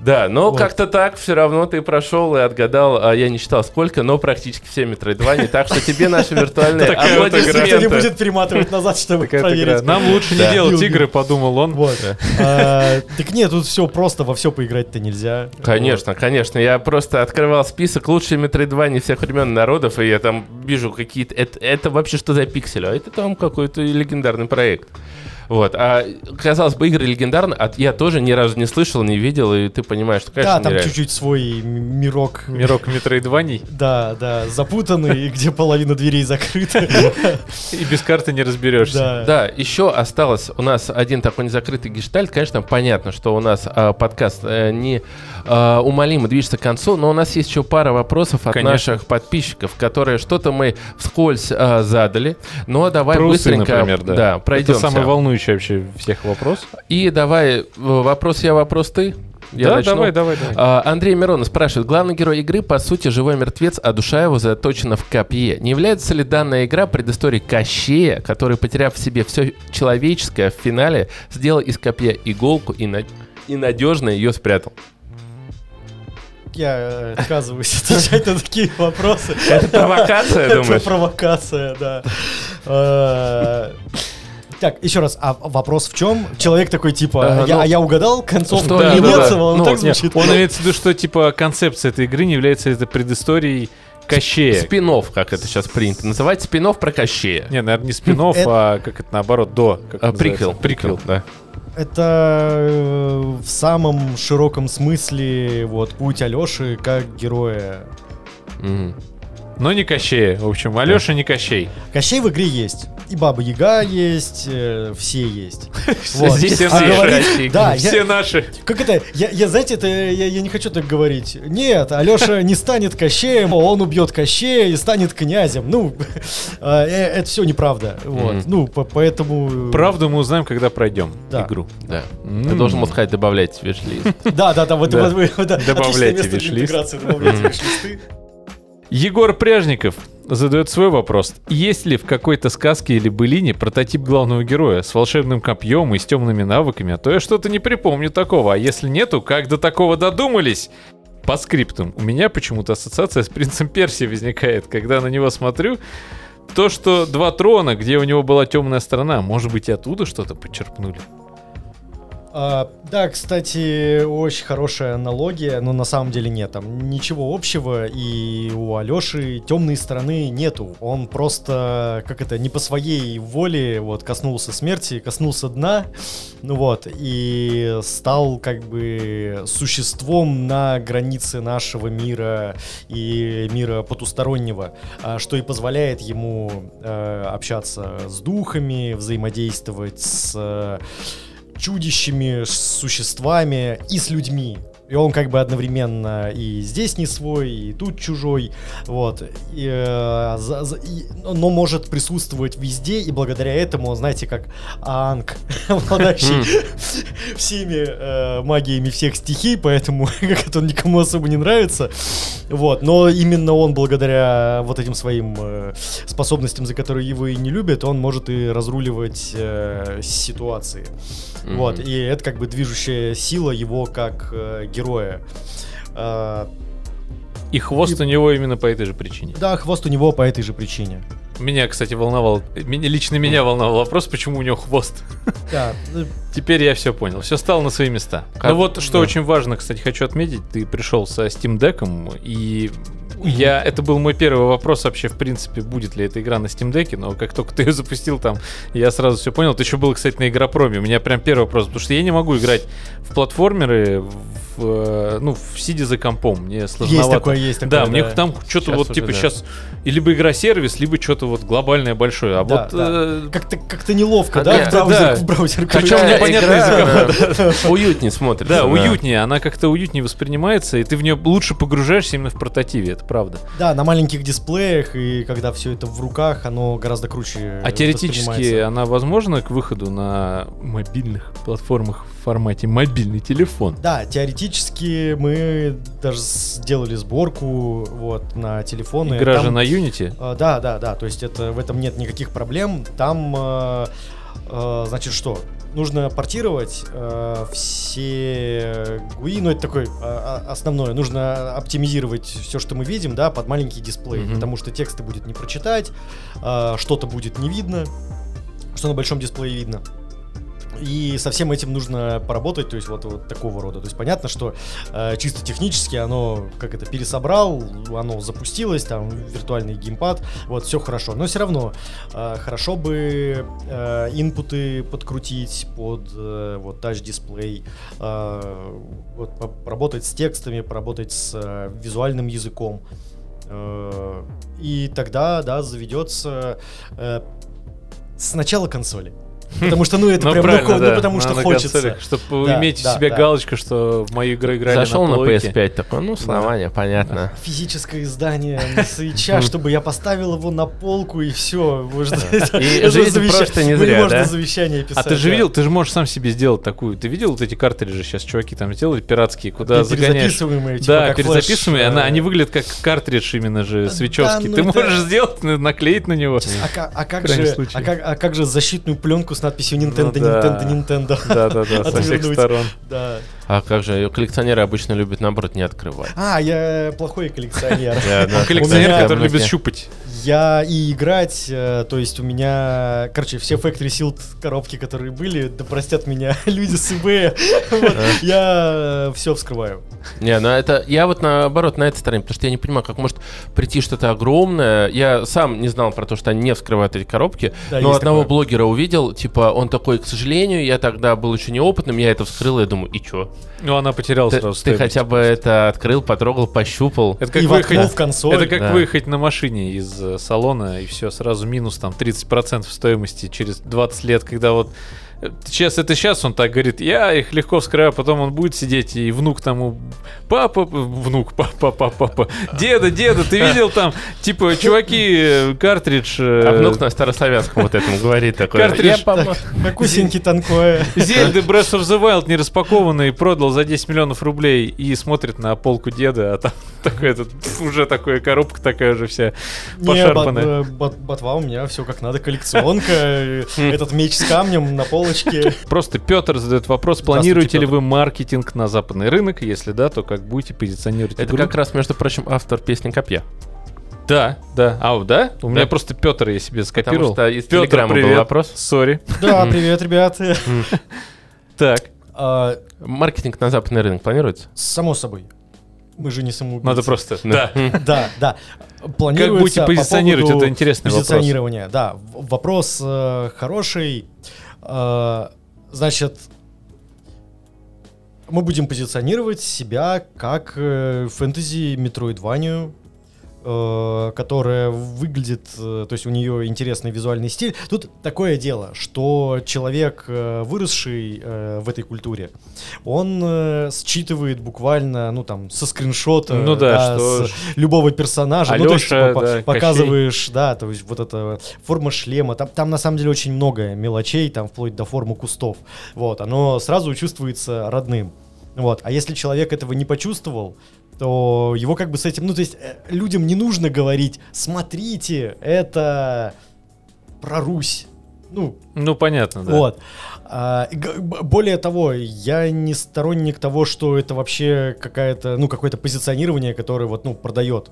Да, но Вот. как-то так все равно ты прошел и отгадал, а я не считал сколько, но практически все Metroidvania, так что тебе наши виртуальные Такая вот игра. Никто не аплодисменты. будет перематывать назад, чтобы проверить. Нам лучше не делать игры, подумал он. Вот. А, Так нет, тут все просто, во все поиграть-то нельзя. Конечно, конечно. Я просто открывал список лучшие метроидвани всех времен народов, и я там вижу какие-то... Это, это вообще что за пиксель? А это там какой-то легендарный проект. Вот. А, казалось бы, игры легендарны, а я тоже ни разу не слышал, не видел, и ты понимаешь, что, конечно, Да, там нереально. чуть-чуть свой мирок. Мирок метроидваний. Да, да, запутанный, где половина дверей закрыта. И без карты не разберешься. Да. Да, еще осталось у нас один такой незакрытый гештальт. Конечно, понятно, что у нас а, подкаст э, не а, умолимо движется к концу, но у нас есть еще пара вопросов от наших подписчиков, которые что-то мы вскользь а, задали. Но давай быстренько например, да. да, Это пройдемся. самый волнующий вообще всех вопрос. И давай э, вопрос я, вопрос ты. Я да, начну. давай, давай, давай. А, Андрей Миронов спрашивает, главный герой игры по сути живой мертвец, а душа его заточена в копье. Не является ли данная игра предысторией Кощея, который, потеряв в себе все человеческое, в финале сделал из копья иголку и, на- и надежно ее спрятал? Я э, отказываюсь отвечать на такие вопросы. Это провокация, Это думаешь? провокация, да. Э, Так, еще раз, а вопрос в чем? Человек такой типа, Э, я- ну, а я угадал концовку что Да, именно? Немецева, он Ну, так нет, звучит. Он имеется в виду, что типа концепция этой игры не является это предысторией Кощея. Спинов, как это сейчас принято называть, спинов про Кощея. Не, наверное, не спин Это- а как это наоборот, до. А, Приквел. Приквел. да. Это э, в самом широком смысле вот путь Алёши как героя. Но не Кощея. В общем, Алеша не Кощей. Кощей в игре есть. И Баба Яга есть, э, все есть. Вот. Здесь все А наши. говорить- Да, я- Все наши. Как это? Я, я знаете, это я, я не хочу так говорить. Нет, Алеша не станет Кощеем, а он убьет Кощея и станет князем. Ну, э, э, это все неправда. Вот. Ну, по- поэтому. Правду мы узнаем, когда пройдем Да. игру. Да. Ты должен был сказать, добавлять виш-лист. Да, да, да, вот, Добавляйте отличное место для виш-лист. добавляйте Мгм. виш-листы. Егор Пряжников задает свой вопрос. Есть ли в какой-то сказке или былине прототип главного героя с волшебным копьем и с темными навыками? А то я что-то не припомню такого. А если нету, как до такого додумались? По скриптам. У меня почему-то ассоциация с принцем Перси возникает, когда на него смотрю. То, что два трона, где у него была темная сторона, может быть, и оттуда что-то подчерпнули. А, да, кстати, очень хорошая аналогия, но на самом деле нет там ничего общего, и у Алёши темной стороны нету. Он просто, как это, не по своей воле вот коснулся смерти, коснулся дна, ну вот, и стал как бы существом на границе нашего мира и мира потустороннего, а, что и позволяет ему э, общаться с духами, взаимодействовать с э, чудищами, с существами и с людьми. И он как бы одновременно и здесь не свой, и тут чужой, вот. И, э, за- за- и- но может присутствовать везде, и благодаря этому, знаете, как Анг, обладающий всеми э, магиями всех стихий, поэтому как это он никому особо не нравится. Вот, но именно он, благодаря вот этим своим э, способностям, за которые его и не любят, он может и разруливать э, ситуации. Вот, и это как бы движущая сила его как э, героя. А, И хвост у него именно по этой же причине. да, хвост у него по этой же причине. Меня, кстати, волновал, меня, лично меня волновал вопрос, почему у него хвост. Да, Теперь я все понял, все стало на свои места. Как- Ну вот, что да. очень важно, кстати, хочу отметить, ты пришел со Steam Deck, и я, это был мой первый вопрос вообще, в принципе, будет ли эта игра на Steam Deck, но как только ты ее запустил там, я сразу все понял. Это еще было, кстати, на Игропроме. У меня прям первый вопрос, потому что я не могу играть в платформеры, в, э, ну, в сидя за компом, мне сложновато. есть такое, есть такое. Да, мне там что-то вот типа да. сейчас либо игра-сервис, либо что-то вот глобальное большое. А Да, вот да. э, Как-то как неловко, А да, да, в браузер, да. в браузер Причем включать. мне понятно, игра, из-за она уютнее смотрится. Да, уютнее, она как-то уютнее воспринимается, и ты в нее лучше погружаешься именно в портативе, это правда. Да, на маленьких дисплеях, и когда все это в руках, оно гораздо круче А теоретически она возможна к выходу на мобильных платформах в формате мобильный телефон? Да, теоретически мы даже сделали сборку вот на телефоны. Игра Там- же на Unity. А, Да, да, да, то есть это в этом нет никаких проблем. Там, э, э, значит, что? Нужно портировать э, все GUI, ну это такой а, а, основное. Нужно оптимизировать все, что мы видим, да, под маленький дисплей, Мгм. потому что тексты будет не прочитать, а, что-то будет не видно, что на большом дисплее видно. И со всем этим нужно поработать, то есть вот, вот такого рода. То есть понятно, что э, чисто технически оно как это пересобрал, оно запустилось, там виртуальный геймпад, вот все хорошо. Но все равно э, хорошо бы э, инпуты подкрутить под э, вот тач дисплей, э, вот по- поработать с текстами, поработать с э, визуальным языком. Э, и тогда, да, заведется э, сначала консоли. Потому что, ну, это Ну, прям, ну, хо- ну, да, потому что на хочется. чтобы Да, иметь да, у себя да. галочку, что в мою игру играли Зашел на плойке. PS5 такой, ну, слование, понятно. Физическое издание на свеча, чтобы я поставил его на полку и все. И жизнь просто не зря, Можно да? завещание А писать. ты же да. видел, ты же можешь сам себе сделать такую. Ты видел вот эти картриджи сейчас чуваки там сделали пиратские, куда загоняешь? Перезаписываемые, типа, Да, перезаписываемые, э, они выглядят как картридж именно же, свечевский. ну Ты можешь сделать, на- наклеить на него. А, ка- а а как, а как же защитную пленку с надписью Nintendo, Ну да. Nintendo, Nintendo? Да, да, да, со всех Отвернуть. сторон. Да. А как же, коллекционеры обычно любят, наоборот, не открывать. А, я плохой коллекционер. Коллекционер, который любит щупать. Я и играть, э, то есть у меня, короче, все Factory Sealed коробки, которые были, да простят меня люди с eBay, я все вскрываю. Не, ну это я вот наоборот на этой стороне, потому что я не понимаю, как может прийти что-то огромное. Я сам не знал про то, что они не вскрывают эти коробки, Да, но одного такое. блогера увидел, типа он такой, к сожалению, я тогда был еще неопытным, я это вскрыл, я думаю, и чё? Ну, она потеряла Ты, сразу ты хотя бы это открыл, потрогал, пощупал. Это как И выехать, в консоль. это как Да. выехать на машине из э, салона, и все, сразу минус там 30% стоимости через 20 лет, когда вот Сейчас это сейчас он так говорит, я их легко вскрываю, потом он будет сидеть, и внук тому, папа, внук, папа, папа, папа, деда, деда, ты видел там, типа, чуваки, э, картридж, э, А внук на старославянском вот этом говорит такой. Картридж. «Я пом- Макусеньки танкое. Зельды Breath of the Wild не распакованный продал за 10 миллионов рублей и смотрит на полку деда, а там такой этот, уже такая коробка такая уже вся пошарпанная. э, бот- ботва у меня все как надо, коллекционка, э, этот меч с камнем на полочке. Просто Петр задает вопрос, планируете ли вы маркетинг на западный рынок? Если да, то как будете позиционировать Это игру? как раз, между прочим, автор песни Копья. Да, да. А, да? У меня Да. просто Петр я себе скопировал. что из Петр, Телеграма был привет. вопрос. Сори. Да, привет, ребят. Так. А, Маркетинг на западный рынок планируется? само собой. Мы же не самоубийцы. Надо просто... Да. Да, да. Планируется будете по позиционировать, поводу это интересный вопрос. позиционирования, да. Вопрос э, хороший. Э, значит, мы будем позиционировать себя как э, фэнтези метроидванию, которая выглядит, э, то есть у нее интересный визуальный стиль. Тут такое дело, что человек, э, выросший э, в этой культуре, он э, считывает буквально, ну там, со скриншота Ну да, что с любого персонажа. ну, то есть, Алёша, типа, да, показываешь, да, то есть вот эта форма шлема, там, там на самом деле очень много мелочей, там вплоть до формы кустов. Вот, оно сразу чувствуется родным. Вот, а если человек этого не почувствовал, то его как бы с этим, ну то есть э, людям не нужно говорить, смотрите, это про Русь. Ну, Ну, понятно, да. вот. А, более того, я не сторонник того, что это вообще какая-то, ну, какое-то позиционирование, которое вот, ну, продает.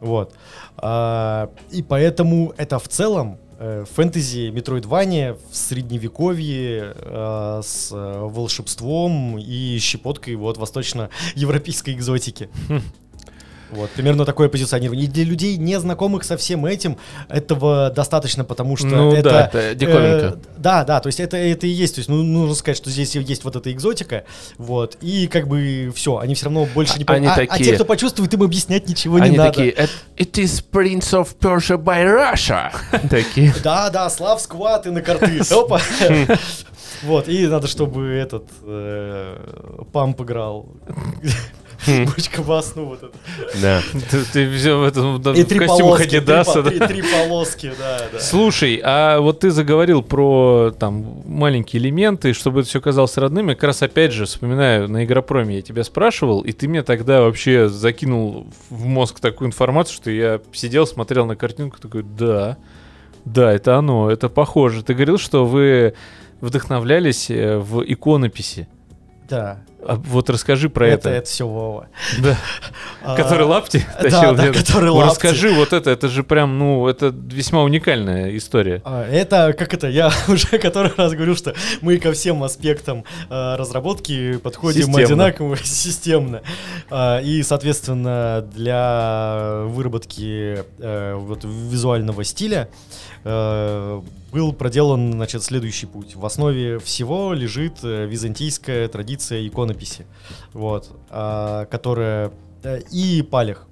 Вот. А, и поэтому это в целом фэнтези, метроидвания в средневековье э, с э, волшебством и щепоткой вот восточно-европейской экзотики. Вот, примерно такое позиционирование. И для людей, не знакомых со всем этим, этого достаточно, потому что Ну это... да, это диковинка. э, да, да, то есть это, это и есть. То есть, ну, нужно сказать, что здесь есть вот эта экзотика, вот, и как бы все, они все равно больше не А- они поймут. А, а те, кто почувствует, им объяснять ничего не Они надо. такие, «It- is Prince of Persia by Russia. Такие. Да, да, слав скват и на карты. Опа. Вот, и надо, чтобы этот э, памп играл. Бочка бас, ну вот это. Да. Ты, ты взял в этом да, И в три костюмах полоски, три Адидаса, по- да. три три полоски, да, да. Слушай, а вот ты заговорил про там маленькие элементы, чтобы это все казалось родным. Я как раз опять же вспоминаю, на Игропроме я тебя спрашивал, и ты мне тогда вообще закинул в мозг такую информацию, что я сидел, смотрел на картинку, такой, да, да, это оно, это похоже. Ты говорил, что вы вдохновлялись э, в иконописи. Да, А вот расскажи про это, это. это все Вова. Да. А, Который лапти да, тащил? да, где-то? который лапти. Расскажи вот это, это же прям, ну, это весьма уникальная история. А, Это, как это, я уже который раз говорю, что мы ко всем аспектам э, разработки подходим Системно. одинаково, системно. А, И, соответственно, для выработки э, вот визуального стиля был проделан, значит, следующий путь. В основе всего лежит э, византийская традиция иконописи, вот, а, которая э, и палех,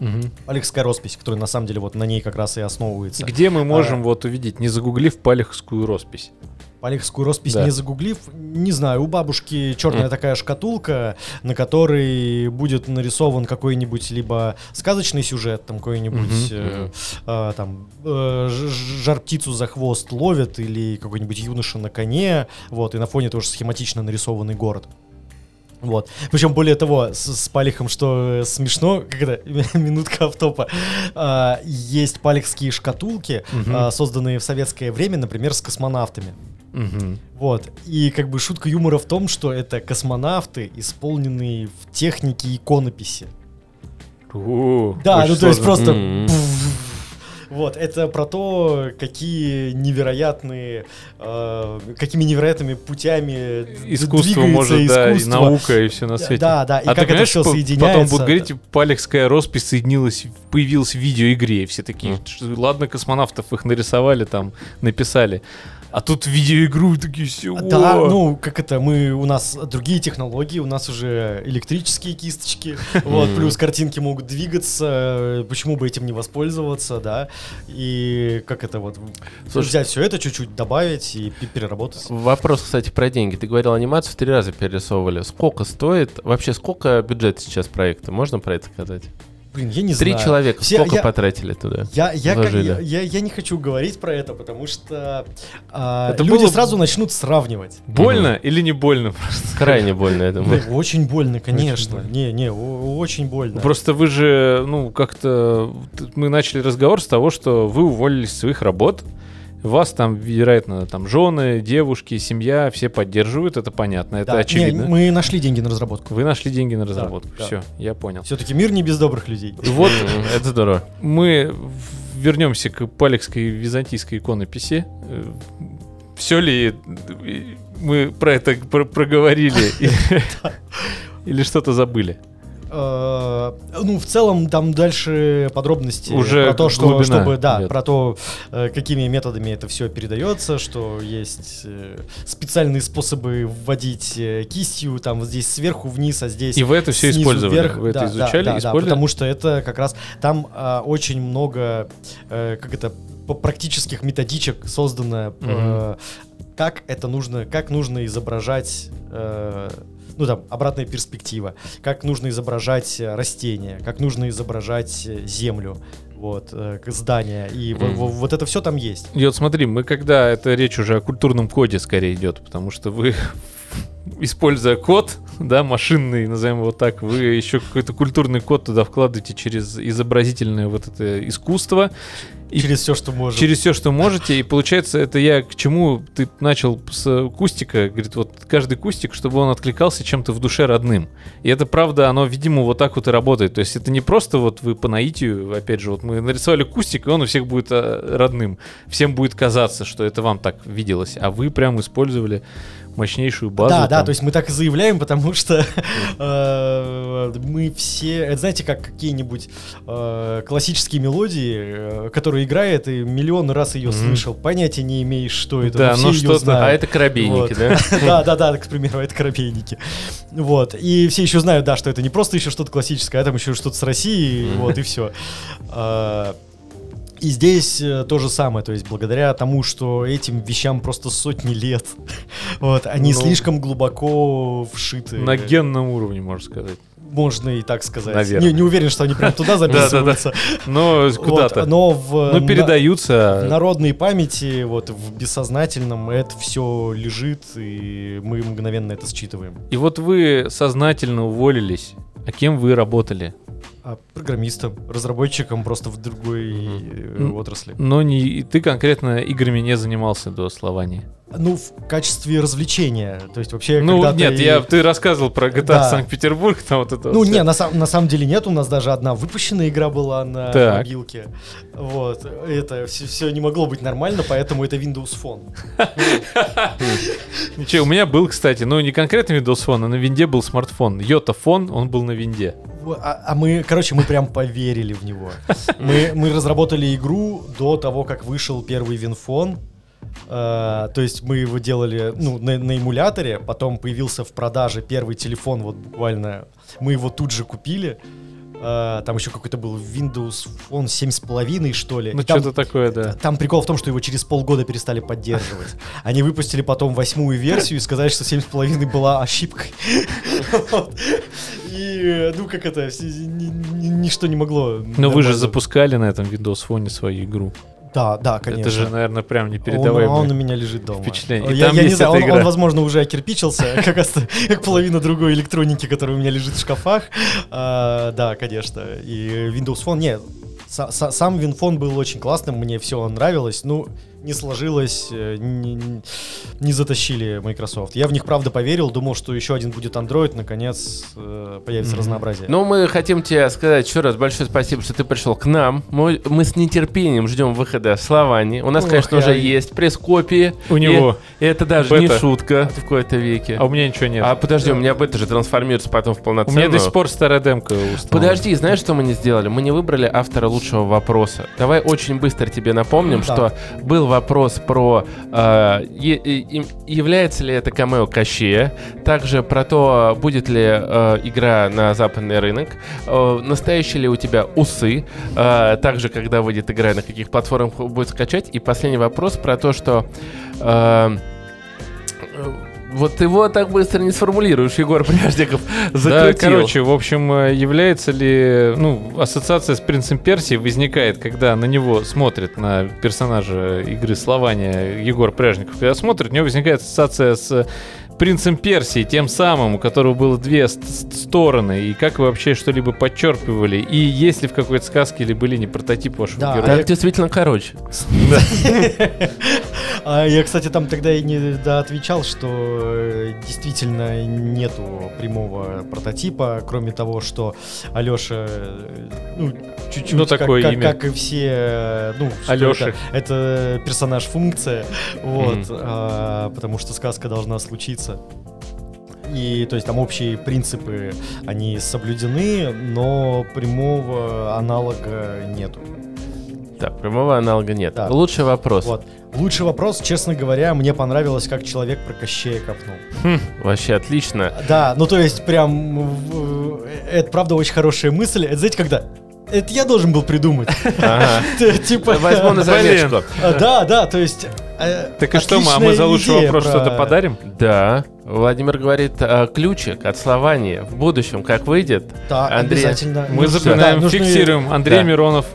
Мгм. палехская роспись, которая на самом деле вот на ней как раз и основывается. Где мы А. можем вот увидеть, не загуглив палехскую роспись? Палехскую роспись Да. не загуглив, не знаю, у бабушки черная такая шкатулка, на которой будет нарисован какой-нибудь либо сказочный сюжет, там какой-нибудь э, а, там э, жар птицу за хвост ловит или какой-нибудь юноша на коне, вот и на фоне тоже схематично нарисованный город. Вот. Причем, более того, с, с палихом, что э, смешно, когда минутка автопа, а, есть палехские шкатулки, Мгм. а, созданные в советское время, например, с космонавтами. Мгм. Вот. И как бы шутка юмора в том, что это космонавты, исполненные в технике иконописи. У, Да, ну то есть просто... Вот, это про то, какие невероятные, э, какими невероятными путями Искусство может, да, и искусство. наука, и все на свете. Да, да, и а ты как это понимаешь, все по- соединяется. потом будут говорить, типа, палехская роспись соединилась, появилась в видеоигре, и все такие. «Ш- ладно, космонавтов их нарисовали, там, написали. А тут видеоигру и такие все. Да, ну, как это, мы, у нас другие технологии, у нас уже электрические кисточки, вот, плюс картинки могут двигаться, почему бы этим не воспользоваться, да, и как это вот, Слушай- взять все это, чуть-чуть добавить и пе- переработать. Вопрос, кстати, про деньги. Ты говорил, анимацию три раза перерисовывали. Сколько стоит? Вообще, сколько бюджет сейчас проекта? Можно про это сказать? Блин, я не Три знаю. человека. Все- сколько я- потратили туда? Я, я, я, я- я не хочу говорить про это, потому что а, Это люди было- сразу начнут сравнивать. Больно или не больно? Просто? Крайне больно, я думаю. Да, очень больно, конечно. больно. Не, не, о- очень больно. Просто вы же, ну, как-то... Мы начали разговор с того, что вы уволились с своих работ. Вас там, вероятно, там жены, девушки, семья, все поддерживают, это понятно, это Да, не, очевидно. мы нашли деньги на разработку. Вы нашли деньги на разработку. да. Все, я понял. Все-таки мир не без добрых людей. Вот Это здорово. мы вернемся к палехской византийской иконописи. Все ли мы про это про- проговорили? Или что-то забыли? Э, Ну, в целом, там дальше подробности Уже про то, что, чтобы, да, идет. про то, э, какими методами это все передается, что есть э, специальные способы вводить кистью, там вот здесь сверху вниз, а здесь И вы это все использовали? вверх. Вы это Да, да, изучали, да, да, использовали? потому что это как раз там а, очень много, э, как это, практических методичек создано, э, как это нужно, как нужно изображать. э, ну там, обратная перспектива, как нужно изображать э, растения, как нужно изображать э, землю, вот, э, здания, и во- Мгм. во- вот это все там есть. И вот смотри, мы когда это речь уже о культурном коде скорее идет, потому что вы, используя код, да, машинный, назовем его так, вы еще какой-то культурный код туда вкладываете через изобразительное вот это искусство, И через все, что можно. через все, что можете. И получается, это я к чему ты начал с кустика, говорит, вот каждый кустик, чтобы он откликался чем-то в душе родным. И это правда, оно, видимо, вот так вот и работает. То есть это не просто вот вы по наитию, опять же, вот мы нарисовали кустик, и он у всех будет а, родным. Всем будет казаться, что это вам так виделось, а вы прям использовали мощнейшую базу. Да, да, там. то есть мы так и заявляем, потому что э, мы все, это знаете, как какие-нибудь э, классические мелодии, э, которые играет, и миллион раз ее слышал, понятия не имеешь, что это, Да, ну что-то-. А это корабейники, да? Да, да, да, к примеру, это коробейники. Вот. И все еще знают, да, что это не просто еще что-то классическое, а там еще что-то с Россией, вот, и все. И здесь э, то же самое, то есть благодаря тому, что этим вещам просто сотни лет, вот, они Ну, слишком глубоко вшиты. На генном уровне, можно сказать. Можно и так сказать. Наверное. Не, не уверен, что они прям туда записываются. Но куда-то. Но в передаются. в народной памяти, вот в бессознательном это все лежит, и мы мгновенно это считываем. И вот вы сознательно уволились. А кем вы работали? А программистом, разработчиком просто в другой М. отрасли. Но не, ты конкретно играми не занимался до слования. Ну, в качестве развлечения. То есть вообще, Ну, когда нет, ты- я, ты рассказывал про GTA Да. Санкт-Петербург, там вот это Ну, вот не, на, на самом деле нет, у нас даже одна выпущенная игра была на Так. мобилке. Вот, это все, не могло быть нормально, поэтому это Windows Phone. Ничего, у меня был, кстати, ну не конкретно Windows Phone, а на винде был смартфон. Йота фон, он был на винде. А, а мы, короче, мы прям поверили в него. Мы, мы разработали игру до того, как вышел первый Винфон. Э, то есть мы его делали ну, на, на эмуляторе, потом появился в продаже первый телефон, вот буквально мы его тут же купили. Э, там еще какой-то был Windows Phone 7,5 что ли. Ну что-то такое, да. Там прикол в том, что его через полгода перестали поддерживать. Они выпустили потом восьмую версию и сказали, что 7,5 была ошибкой. И, ну, как это, ничто не могло. Но вы же запускали на этом Windows Phone свою игру. Да, да, конечно. Это же, наверное, прям Он, непередаваемое. он у меня лежит дома. впечатление. И Я, я не знаю, он, игра. он, возможно, уже окирпичился, как, как половина другой электроники, которая у меня лежит в шкафах. А, да, конечно. И Windows Phone, нет, са- са- сам WinPhone был очень классным, мне все нравилось. Ну, не сложилось, э, не, не- не затащили Microsoft. Я в них, правда, поверил, думал, что еще один будет Android, наконец э, появится Мгм. разнообразие. Ну, мы хотим тебе сказать еще раз большое спасибо, что ты пришел к нам. Мы, мы с нетерпением ждем выхода Словани. У нас, Ох, конечно, я- уже есть пресс-копии. У него. И это даже не Бета. шутка в какой-то веке. А у меня ничего нет. А подожди, у меня бета же трансформируется потом в у полноценную. меня до сих пор старая демка установлена. Подожди, знаешь, что мы не сделали? Мы не выбрали автора лучшего вопроса. Давай очень быстро тебе напомним, Да. что был вопрос про э, является ли это камео Кащея, также про то, будет ли э, игра на западный рынок, э, настоящие ли у тебя усы, э, также когда выйдет игра, на каких платформах будет скачать, и последний вопрос про то, что э, вот его так быстро не сформулируешь, Егор Пряжников. Да, Закрутил. короче, в общем, э, является ли, ну, ассоциация с принцем Персии возникает, когда на него смотрит, на персонажа игры Слования Егор Пряжников, когда смотрит, у него возникает ассоциация с принцем Персии, тем самым, у которого было две ст- ст- стороны, и как вы вообще что-либо подчерпывали, и есть ли в какой-то сказке или были не прототип вашего Да, героя? Так действительно короче. А я, кстати, там тогда и не отвечал, что э, действительно нету прямого прототипа, кроме того, что Алеша, э, ну, чуть-чуть, Ну, как- такое как, имя. как и все, э, ну, что Алёши. это, это персонаж-функция, вот, а, потому что сказка должна случиться. И, то есть, там общие принципы, они соблюдены, но прямого аналога нету. Да, прямого аналога нет. Да. Лучший вопрос. Вот. Лучший вопрос, честно говоря, мне понравилось, как человек про Кощея копнул. Вообще отлично. Да, ну то есть прям, в- это правда очень хорошая мысль. Это знаете, когда? Это я должен был придумать. Типа... Возьму на заметку. А, Да, да, то есть... э, Так и что, мы, а мы за лучший вопрос про- что-то подарим? Да. Владимир говорит, а, ключик от слования в будущем, как выйдет. Да, Андрей, обязательно. Мы запоминаем, да, фиксируем. Андрей Да. Миронов,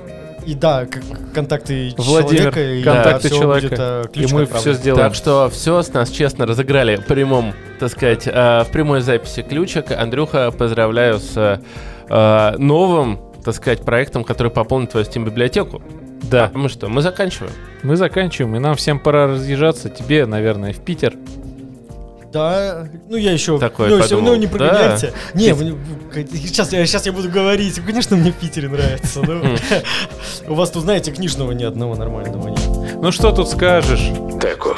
И да, контакты Владимир, человека. и контакты всё человека. будет, э, и мы отправлен. все сделаем. Так что все с нас честно разыграли в прямом, так сказать, э, в прямой записи ключик. Андрюха, поздравляю с э, новым, так сказать, проектом, который пополнит твою Steam-библиотеку. Да, Мы что, мы заканчиваем? мы заканчиваем, и нам всем пора разъезжаться. Тебе, наверное, в Питер. Да, ну я еще, Такое ну, подумал. ну не Да. прогоняйте. Не, сейчас, я, сейчас я буду говорить, конечно, мне в Питере нравится. ну. У вас тут, знаете, книжного ни одного нормального нет. Ну что тут скажешь? Такой